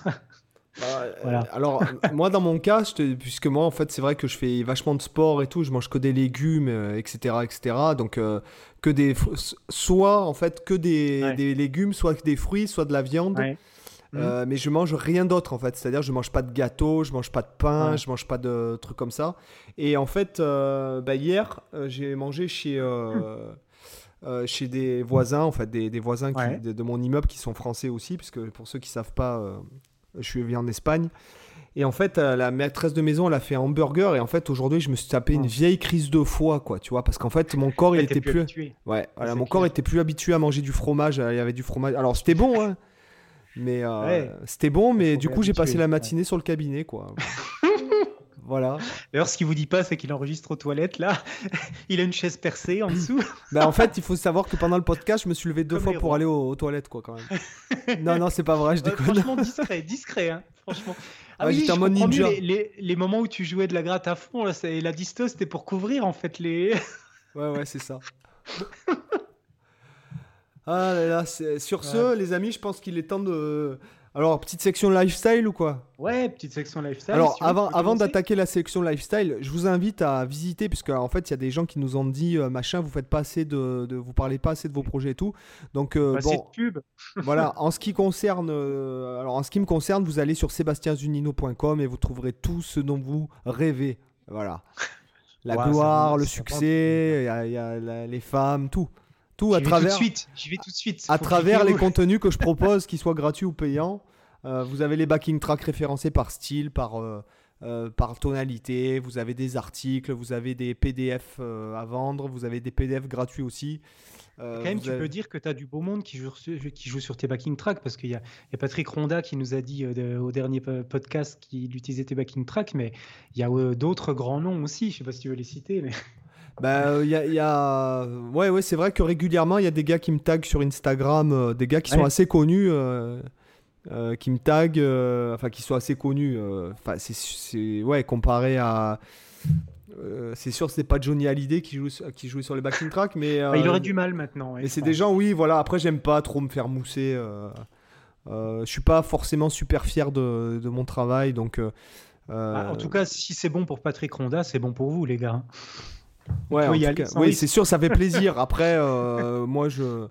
Bah, voilà. Alors, *laughs* moi, dans mon cas, puisque moi, en fait, c'est vrai que je fais vachement de sport et tout, je mange que des légumes, etc., etc. Donc, que des soit en fait que des, des, légumes, soit des fruits, soit de la viande. Euh, mhm. mais je mange rien d'autre en fait, c'est-à-dire je mange pas de gâteau, je mange pas de pain, je mange pas de trucs comme ça. Et en fait, euh, bah, hier, euh, j'ai mangé chez chez des voisins, en fait, des, des voisins de, de, mon immeuble qui sont français aussi, puisque pour ceux qui savent pas, je suis en Espagne. Et en fait, euh, la maîtresse de maison, elle a fait un hamburger. Et en fait, aujourd'hui, je me suis tapé une vieille crise de foie, quoi, tu vois, parce qu'en fait, mon corps, il était plus. Ouais, voilà, mon corps était plus habitué à manger du fromage. Euh, il y avait du fromage. Alors, c'était bon, hein. Mais euh, c'était bon, mais du coup, j'ai passé la matinée sur le cabinet, quoi. *laughs* Voilà. D'ailleurs, ce qu'il vous dit pas, c'est qu'il enregistre aux toilettes là. *laughs* il a une chaise percée en dessous. *laughs* ben, en fait, il faut savoir que pendant le podcast, je me suis levé deux fois pour aller aux, toilettes, quoi, quand même. *laughs* non, non, c'est pas vrai, je déconne. franchement, discret, discret, hein, franchement. Ah oui, j'étais en mode ninja. Les, les, moments où tu jouais de la gratte à fond, là, la disto, c'était pour couvrir en fait les. ouais, ouais, c'est ça. ah là là, sur ce, les amis, je pense qu'il est temps de alors, petite section lifestyle ou quoi? Ouais, petite section lifestyle. Alors, avant, avant d'attaquer la section lifestyle, je vous invite à visiter, puisque en fait, il y a des gens qui nous ont dit euh, machin, vous faites pas assez de, vous parlez pas assez de vos projets et tout. Donc, euh, bon, pub. *laughs* voilà. En ce qui concerne, euh, alors en ce qui me concerne, vous allez sur sébastienzunino.com et vous trouverez tout ce dont vous rêvez. Voilà. La gloire, le succès, y a, les femmes, tout tout à travers. Tout de suite. Je vais tout de suite. À travers les *laughs* contenus que je propose, qu'ils soient gratuits ou payants. Euh, vous avez les backing tracks référencés par style, par, euh, euh, par tonalité. Vous avez des articles, vous avez des PDF à vendre, vous avez des PDF gratuits aussi. Quand même, tu peux dire que tu as du beau monde qui joue, qui joue sur tes backing tracks parce qu'il y, y, a Patrick Ronda qui nous a dit au dernier podcast qu'il utilisait tes backing tracks, mais il y a d'autres grands noms aussi. Je sais pas si tu veux les citer, mais. *laughs* Bah, il y a, Ouais, ouais, c'est vrai que régulièrement, il y a des gars qui me taguent sur Instagram, euh, des gars qui sont assez connus, euh, euh, qui me taguent, enfin, qui sont assez connus. Enfin, c'est. Ouais, comparé à. c'est sûr, c'est pas Johnny Hallyday qui joue, qui joue sur les backing tracks, mais. Bah, il aurait du mal maintenant. mais c'est des gens, oui, voilà. Après, j'aime pas trop me faire mousser. je suis pas forcément super fier de, de mon travail, donc. Ah, en tout cas, si c'est bon pour Patrick Ronda, c'est bon pour vous, les gars. Ouais, oui, c'est sûr, ça fait plaisir. *laughs* Après, euh, moi, je.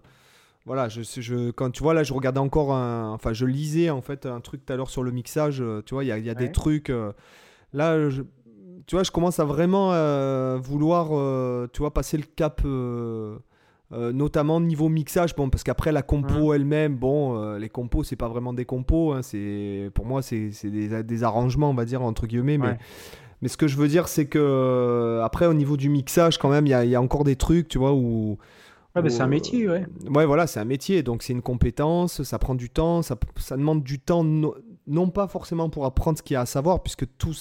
Voilà, je, je, quand tu vois, là, je regardais encore un. Enfin, je lisais en fait un truc tout à l'heure sur le mixage. Euh, tu vois, il y a, y a des trucs. Euh, là, je, tu vois, je commence à vraiment vouloir, tu vois, passer le cap. notamment niveau mixage, bon, parce qu'après la compo elle-même, bon, les compos c'est pas vraiment des compos, hein, c'est pour moi c'est des, des, arrangements, on va dire entre guillemets, mais mais ce que je veux dire, c'est que euh, après, au niveau du mixage, quand même, il y, a, encore des trucs, tu vois, où. Ouais, c'est un métier, ouais. Ouais, voilà, c'est un métier, donc c'est une compétence, ça prend du temps, ça, ça demande du temps, non, pas forcément pour apprendre ce qu'il y a à savoir, puisque tout,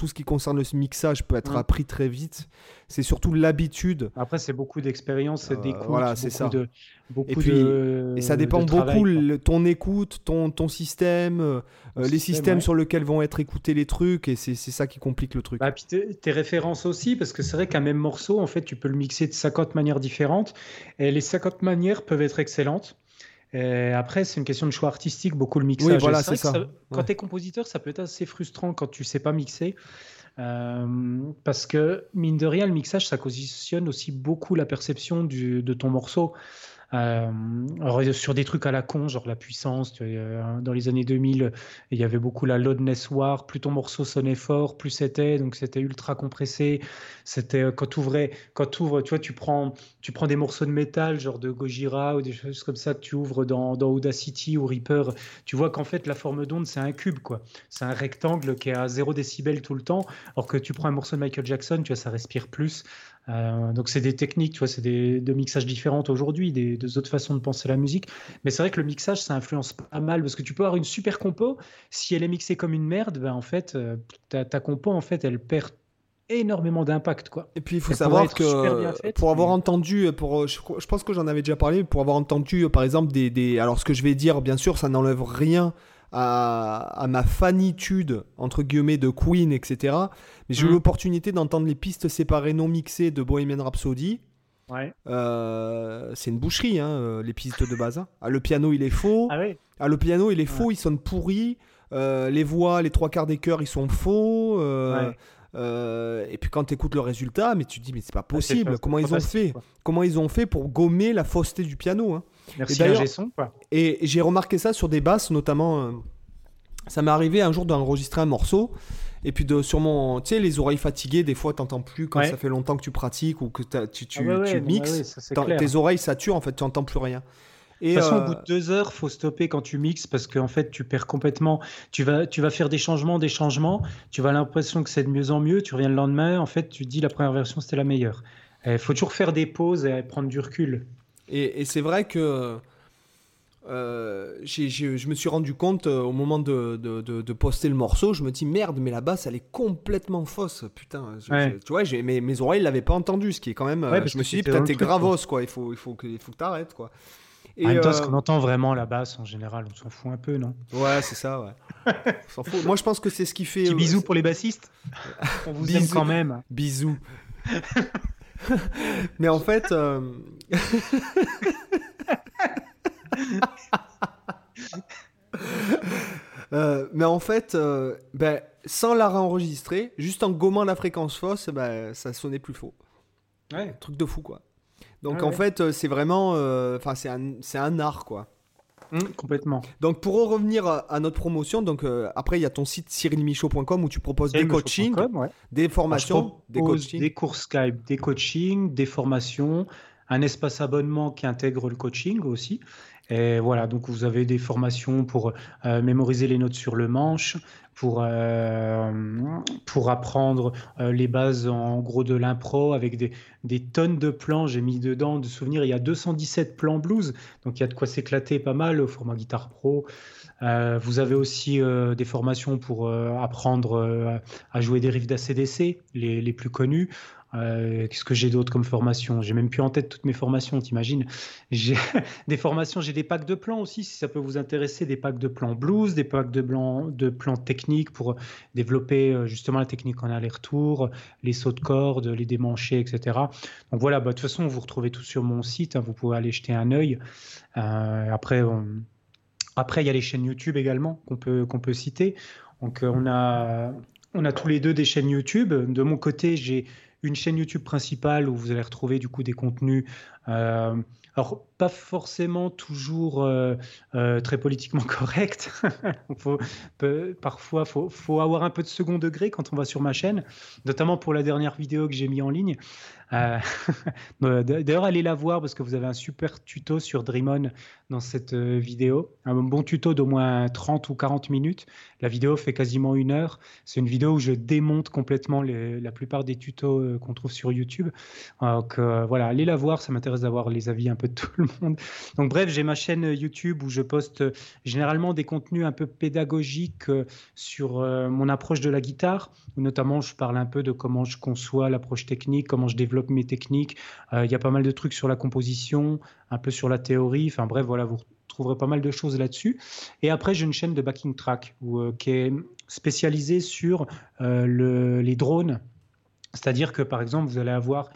tout ce qui concerne le mixage peut être appris très vite. C'est surtout l'habitude. Après, c'est beaucoup d'expérience, c'est d'écoute, voilà, c'est ça. De, et, puis, et ça dépend beaucoup ton écoute, ton, ton système, euh, les systèmes sur lesquels vont être écoutés les trucs, et c'est ça qui complique le truc. Bah, puis tes références aussi, parce que c'est vrai qu'un même morceau, en fait, tu peux le mixer de 50 manières différentes, et les 50 manières peuvent être excellentes. Et après, c'est une question de choix artistique, beaucoup le mixage. Oui, voilà, c'est ça. Quand tu es compositeur, ça peut être assez frustrant quand tu sais pas mixer. Euh, parce que, mine de rien, le mixage, ça conditionne aussi beaucoup la perception du, de ton morceau. Euh, sur des trucs à la con, genre la puissance, dans les années 2000, il y avait beaucoup la loudness war, plus ton morceau sonnait fort, plus c'était, donc c'était ultra compressé. C'était euh, quand tu ouvrais, quand tu ouvres, tu vois, tu prends, tu prends des morceaux de métal, genre de Gojira ou des choses comme ça, tu ouvres dans, dans Audacity ou Reaper, tu vois qu'en fait la forme d'onde c'est un cube, quoi. C'est un rectangle qui est à 0 décibel tout le temps, alors que tu prends un morceau de Michael Jackson, tu vois, ça respire plus. Euh, donc c'est des techniques, tu vois, c'est des de mixages différentes aujourd'hui, des, des, autres façons de penser la musique. Mais c'est vrai que le mixage, ça influence pas mal parce que tu peux avoir une super compo, si elle est mixée comme une merde, ben en fait, euh, ta, ta compo en fait, elle perd énormément d'impact quoi. Et puis il faut savoir que pour avoir entendu pour je, pense que j'en avais déjà parlé pour avoir entendu par exemple des, des, alors ce que je vais dire bien sûr ça n'enlève rien à, ma fanitude, entre guillemets, de Queen, etc. Mais j'ai eu mm. l'opportunité d'entendre les pistes séparées non mixées de Bohemian Rhapsody. Ouais. Euh, c'est une boucherie, hein, euh, les pistes de base. Hein. Ah, le piano, il est faux. Ah, oui. ah le piano, il est faux, il sonne pourri. Euh, les voix, les trois quarts des chœurs, ils sont faux. et puis quand tu écoutes le résultat, mais tu te dis mais c'est pas possible. Comment ils ont fait Comment ils ont fait pour gommer la fausseté du piano hein Merci Et j'ai remarqué ça sur des basses, notamment. Euh, ça m'est arrivé un jour d'enregistrer un morceau. Et puis de, sur mon, tu sais, les oreilles fatiguées, des fois, t'entends plus quand ça fait longtemps que tu pratiques ou que tu, tu, ah tu mixes. tes oreilles saturent, en fait, tu n'entends plus rien. Et de toute façon, au bout de deux heures, faut stopper quand tu mixes parce qu'en fait, tu perds complètement. Tu vas, tu vas faire des changements, des changements. Tu vas l'impression que c'est de mieux en mieux. Tu reviens le lendemain. En fait, tu dis la première version c'était la meilleure. Il faut toujours faire des pauses et prendre du recul. Et, c'est vrai que euh, je me suis rendu compte euh, au moment de, de, poster le morceau, je me dis merde, mais la basse elle est complètement fausse, putain. tu vois, mes, mes oreilles l'avaient pas entendu, ce qui est quand même. je me suis dit, putain, t'es gravos, quoi. Il faut, il faut que, il faut que t'arrêtes, quoi. Et en même temps, ce qu'on entend vraiment la basse en général, on s'en fout un peu, non? Ouais, c'est ça, ouais. *laughs* s'en fout. Moi, je pense que c'est ce qui fait. Petit bisous pour les bassistes? on vous aime quand même. Bisous. *laughs* *laughs* mais en fait. *laughs* Euh, mais en fait, euh, ben, sans la réenregistrer, juste en gommant la fréquence fausse, ben, ça sonnait plus faux. Ouais. Truc de fou, quoi. Donc en fait, euh, c'est vraiment. Enfin, c'est un, un, art, quoi. Mmh, complètement. Donc pour revenir à, notre promotion, donc après il y a ton site cyrilmichaud.com où tu proposes des coachings, des formations, des coachings, des cours Skype, des coachings, des formations, un espace abonnement qui intègre le coaching aussi. Et voilà, donc vous avez des formations pour euh, mémoriser les notes sur le manche, pour, euh, pour apprendre euh, les bases en gros de l'impro avec des, tonnes de plans. J'ai mis dedans de souvenirs, il y a 217 plans blues, donc il y a de quoi s'éclater pas mal au format guitare pro. vous avez aussi des formations pour apprendre à jouer des riffs d'ACDC, les, les, plus connus. Euh, qu'est-ce que j'ai d'autre comme formation? J'ai même plus en tête toutes mes formations, t'imagines? J'ai *laughs* des formations, j'ai des packs de plans aussi, si ça peut vous intéresser, des packs de plans blues, des packs de, plans, de plans techniques pour développer euh, justement la technique en aller-retour, les sauts de corde, les démanchés, etc. Donc voilà, bah, de toute façon, vous retrouvez tout sur mon site, hein, vous pouvez aller jeter un œil. Euh, après, après, il y a les chaînes YouTube également qu'on peut, qu'on peut citer. Donc on a, on a tous les deux des chaînes YouTube. De mon côté, j'ai une chaîne YouTube principale où vous allez retrouver du coup des contenus. Euh, alors, pas forcément toujours euh, euh, très politiquement *laughs* correct. faut, parfois, faut, avoir un peu de second degré quand on va sur ma chaîne, notamment pour la dernière vidéo que j'ai mis en ligne. Euh, *laughs* d'ailleurs, allez la voir parce que vous avez un super tuto sur Dreamon dans cette euh, vidéo. Un bon tuto d'au moins 30 ou 40 minutes. La vidéo fait quasiment une heure. C'est une vidéo où je démonte complètement la plupart des tutos euh, qu'on trouve sur YouTube. Donc voilà, allez la voir. Ça m'intéresse d'avoir les avis un peu de *laughs* tout le monde. Donc bref, j'ai ma chaîne YouTube où je poste généralement des contenus un peu pédagogiques sur mon approche de la guitare. Notamment, je parle un peu de comment je conçois l'approche technique, comment je développe mes techniques. Euh, il y a pas mal de trucs sur la composition, un peu sur la théorie. Enfin bref, voilà, vous trouverez pas mal de choses là-dessus. Et après, j'ai une chaîne de backing track euh, qui est spécialisée sur euh, les drones. C'est-à-dire que par exemple, vous allez avoir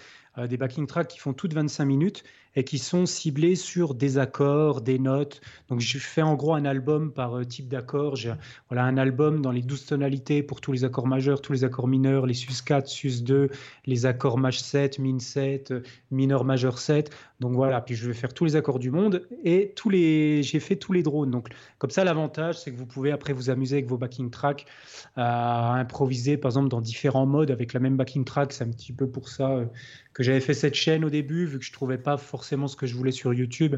des backing tracks qui font toutes 25 minutes et qui sont ciblés sur des accords, des notes. Donc je fais en gros un album par euh, type d'accord. J'ai voilà, un album dans les 12 tonalités pour tous les accords majeurs, tous les accords mineurs, les sus 4, sus 2, les accords maj 7, min 7, euh, mineur majeur 7. Donc voilà, puis je vais faire tous les accords du monde et tous les j'ai fait tous les drones. Donc comme ça l'avantage c'est que vous pouvez après vous amuser avec vos backing tracks à improviser par exemple dans différents modes avec la même backing track, c'est un petit peu pour ça euh, que j'avais fait cette chaîne au début vu que je trouvais pas forcément ce que je voulais sur YouTube,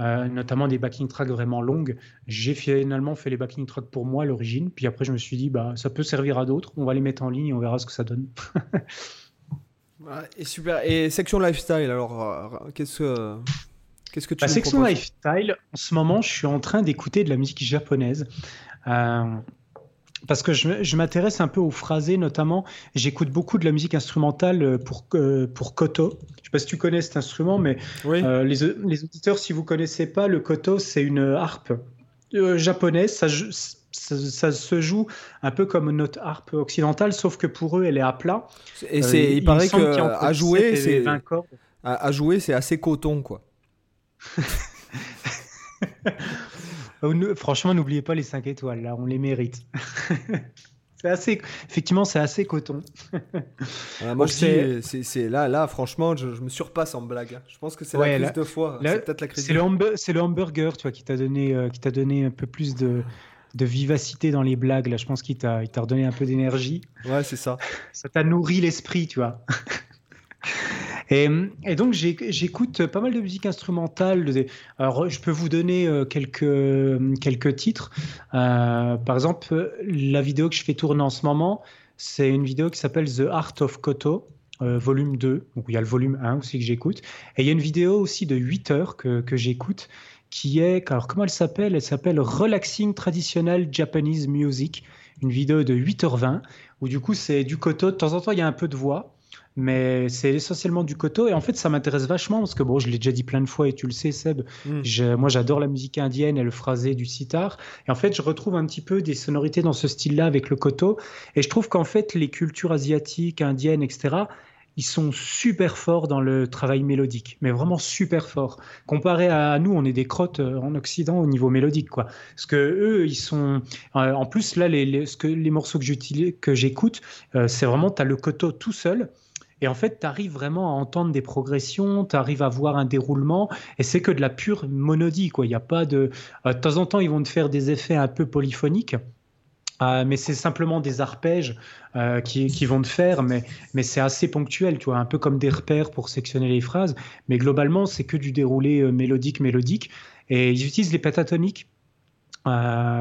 euh, notamment des backing tracks vraiment longues. J'ai finalement fait les backing tracks pour moi à l'origine, puis après je me suis dit bah ça peut servir à d'autres, on va les mettre en ligne et on verra ce que ça donne. *laughs* et super. Et section lifestyle, alors euh, qu'est-ce que qu'est-ce que tu La section lifestyle, en ce moment, je suis en train d'écouter de la musique japonaise. Euh, parce que je, m'intéresse un peu aux phrasés, notamment. J'écoute beaucoup de la musique instrumentale euh, pour, euh, pour koto. Je ne sais pas si tu connais cet instrument, mais euh, les, les, auditeurs, si vous ne connaissez pas, le koto, c'est une harpe japonaise. Ça, ça, se joue un peu comme notre harpe occidentale, sauf que pour eux, elle est à plat. Et c'est, il, paraît qu'à jouer, c'est à jouer, c'est assez coton, quoi. *laughs* Franchement, n'oubliez pas les 5 étoiles, là, on les mérite. *laughs* c'est assez, effectivement, c'est assez coton. *laughs* moi, je c'est là, là, franchement, je, me surpasse en blague. Je pense que c'est la crise de foi. C'est peut-être la crise. C'est le, le, hamburger, tu vois, qui t'a donné, euh, qui t'a donné un peu plus de, de vivacité dans les blagues. Là, je pense qu'il t'a, il t'a redonné un peu d'énergie. Ouais, c'est ça. *laughs* Ça t'a nourri l'esprit, tu vois. Et, donc j'écoute pas mal de musique instrumentale. Alors je peux vous donner euh, quelques, quelques titres. Euh, par exemple, la vidéo que je fais tourner en ce moment, c'est une vidéo qui s'appelle The Art of Koto. Euh, volume 2, donc il y a le volume 1 aussi que j'écoute. Et il y a une vidéo aussi de 8 heures que, que j'écoute qui est, alors comment elle s'appelle? Elle s'appelle Relaxing Traditional Japanese Music, une vidéo de 8h20 où du coup c'est du koto. De temps en temps, il y a un peu de voix mais c'est essentiellement du koto et en fait ça m'intéresse vachement parce que bon je l'ai déjà dit plein de fois et tu le sais Seb mm. moi j'adore la musique indienne et le phrasé du sitar et en fait je retrouve un petit peu des sonorités dans ce style là avec le koto et je trouve qu'en fait les cultures asiatiques indiennes etc ils sont super forts dans le travail mélodique, mais vraiment super forts. Comparé à nous, on est des crottes euh, en Occident au niveau mélodique, quoi. Parce que eux, ils sont. Euh, en plus, là, les, ce que, les morceaux que j'écoute, euh, c'est vraiment, tu as le koto tout seul. Et en fait, tu arrives vraiment à entendre des progressions, tu arrives à voir un déroulement, et c'est que de la pure monodie. Quoi. Y a pas de... Euh, de temps en temps, ils vont te faire des effets un peu polyphoniques. Euh, mais c'est simplement des arpèges euh, qui, qui, vont te faire, mais, mais c'est assez ponctuel, tu vois, un peu comme des repères pour sectionner les phrases. Mais globalement, c'est que du déroulé mélodique, mélodique. Et ils utilisent les pentatoniques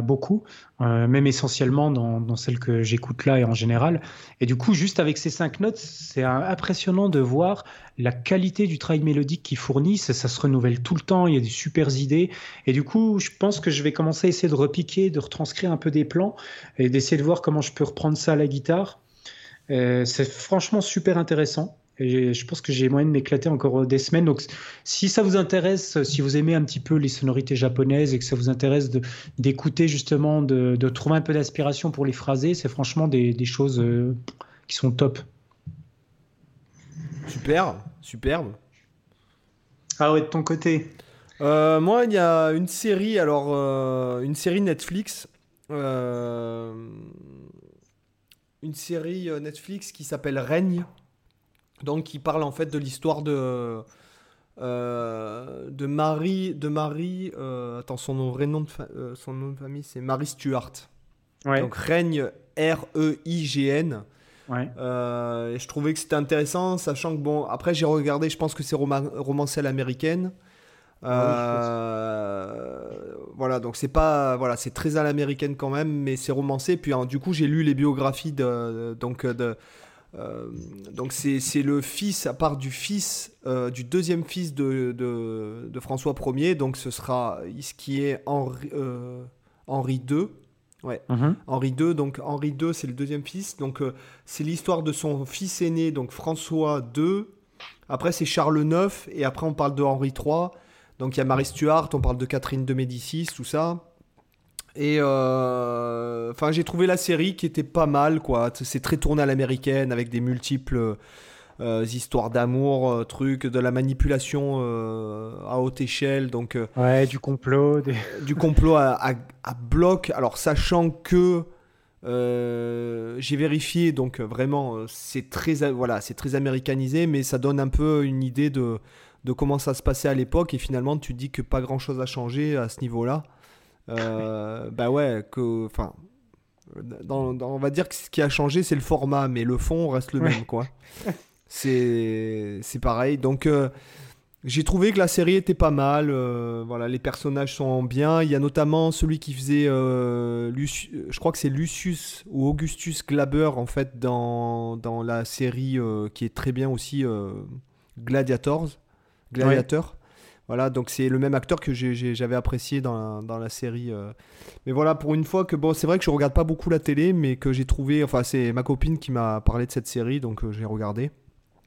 beaucoup, euh, même essentiellement dans, dans celle que j'écoute là et en général. Et du coup, juste avec ces cinq notes, c'est impressionnant de voir la qualité du travail mélodique qu'ils fournissent. Ça se renouvelle tout le temps, il y a des super idées. Et du coup, je pense que je vais commencer à essayer de repiquer, de retranscrire un peu des plans et d'essayer de voir comment je peux reprendre ça à la guitare. Euh, c'est franchement super intéressant. Et je pense que j'ai moyen de m'éclater encore des semaines. Donc, si ça vous intéresse, si vous aimez un petit peu les sonorités japonaises et que ça vous intéresse d'écouter justement, de, de, trouver un peu d'inspiration pour les phraser, c'est franchement des, des choses euh, qui sont top. Super, superbe. Ah ouais, de ton côté euh, Moi, il y a une série, alors euh, une série Netflix. une série Netflix qui s'appelle Règne donc qui parle en fait de l'histoire de euh, de Marie de Marie euh, attends son nom vrai nom de euh, son nom de famille c'est Marie Stuart. Donc règne R E I G N. Ouais. et je trouvais que c'était intéressant sachant que bon après j'ai regardé je pense que c'est romancé à l'américaine. Ah voilà donc c'est pas voilà c'est très à l'américaine quand même mais c'est romancé. Puis hein, du coup j'ai lu les biographies de donc de euh, donc c'est le fils, à part du fils, euh, du deuxième fils de, de, François Ier, donc ce sera ce qui est Henri, euh, Henri II. Ouais. Mhm. Henri II, donc Henri II, c'est le deuxième fils. Donc c'est l'histoire de son fils aîné, donc François II. Après c'est Charles IX et après on parle de Henri III. Donc il y a Marie Stuart, on parle de Catherine de Médicis, tout ça. Et euh, enfin, j'ai trouvé la série qui était pas mal, quoi. C'est très tourné à l'américaine avec des multiples euh, histoires d'amour, euh, trucs, de la manipulation à haute échelle, donc. ouais, du complot. *laughs* Du complot à, à, bloc. Alors, sachant que j'ai vérifié, donc vraiment, c'est très, voilà, très américanisé, mais ça donne un peu une idée de, de comment ça se passait à l'époque. Et finalement, tu dis que pas grand chose a changé à ce niveau-là. Euh, bah ouais, que, enfin, on va dire que ce qui a changé, c'est le format, mais le fond reste le même, quoi. c'est, c'est pareil. Donc, euh, j'ai trouvé que la série était pas mal. Euh, voilà, les personnages sont bien. Il y a notamment celui qui faisait, je crois que c'est Lucius ou Augustus Glaber en fait dans, dans la série qui est très bien aussi, Gladiators, Gladiator. Voilà, donc c'est le même acteur que j'avais apprécié dans la, série. Euh. Mais voilà, pour une fois que bon, c'est vrai que je regarde pas beaucoup la télé, mais que j'ai trouvé, enfin c'est ma copine qui m'a parlé de cette série, donc euh, j'ai regardé.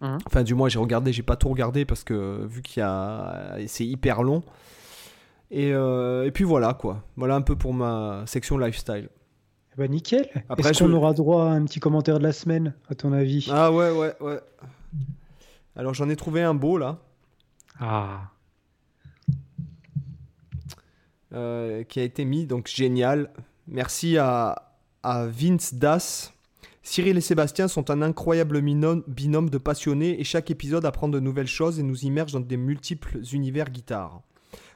Mmh. Enfin du moins j'ai regardé, j'ai pas tout regardé parce que vu qu'il y a, c'est hyper long. Et, euh, et, puis voilà quoi, voilà un peu pour ma section lifestyle. Bah nickel. Après, Est-ce qu'on aura droit à un petit commentaire de la semaine, à ton avis? Ah ouais ouais ouais. Alors j'en ai trouvé un beau là. Ah. Euh, qui a été mis, donc génial. Merci à, à Vince Das. Cyril et Sébastien sont un incroyable binôme de passionnés et chaque épisode apprend de nouvelles choses et nous immerge dans des multiples univers guitare.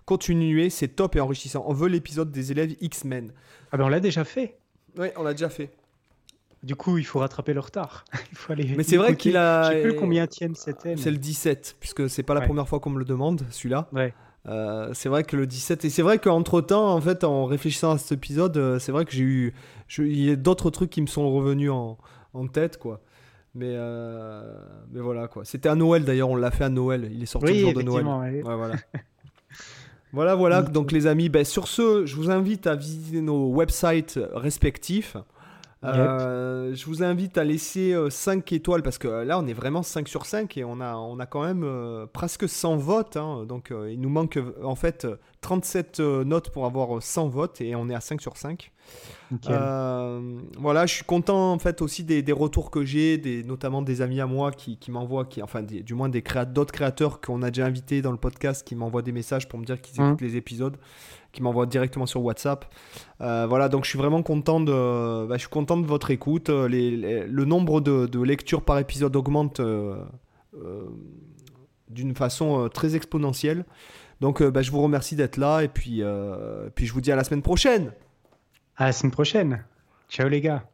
Continuez, c'est top et enrichissant. On veut l'épisode des élèves X-Men. Ah ben on l'a déjà fait. Oui, on l'a déjà fait. Du coup, il faut rattraper le retard. *laughs* il faut aller Mais c'est vrai qu'il a. Je sais plus combien tiennent c'était. C'est le 17, puisque c'est pas la première fois qu'on me le demande, celui-là. Ouais. Euh, c'est vrai que le 17 et c'est vrai qu'entre temps en fait en réfléchissant à cet épisode euh, c'est vrai que j'ai eu il y a d'autres trucs qui me sont revenus en, en tête quoi mais euh, mais voilà quoi c'était à Noël d'ailleurs on l'a fait à Noël il est sorti le jour de Noël ouais. voilà Voilà, voilà. *laughs* Donc, les amis, ben, sur ce, je vous invite à visiter nos websites respectifs. Euh, je vous invite à laisser 5 euh, étoiles parce que euh, là on est vraiment 5 sur 5 et on a, on a quand même presque 100 votes. Hein. donc il nous manque en fait 37 notes pour avoir 100 votes et on est à 5 sur 5. voilà, je suis content en fait aussi des, des retours que j'ai, des, notamment des amis à moi qui, qui m'envoient, qui, enfin du moins des d'autres créateurs qu'on a déjà invités dans le podcast qui m'envoient des messages pour me dire qu'ils écoutent mmh. les épisodes qui m'envoie directement sur WhatsApp. Euh, voilà, donc je suis vraiment content de, bah, je suis content de votre écoute. Euh, le nombre de, lectures par épisode augmente euh, d'une façon très exponentielle. Donc bah, je vous remercie d'être là et puis, puis je vous dis à la semaine prochaine. À la semaine prochaine. Ciao les gars.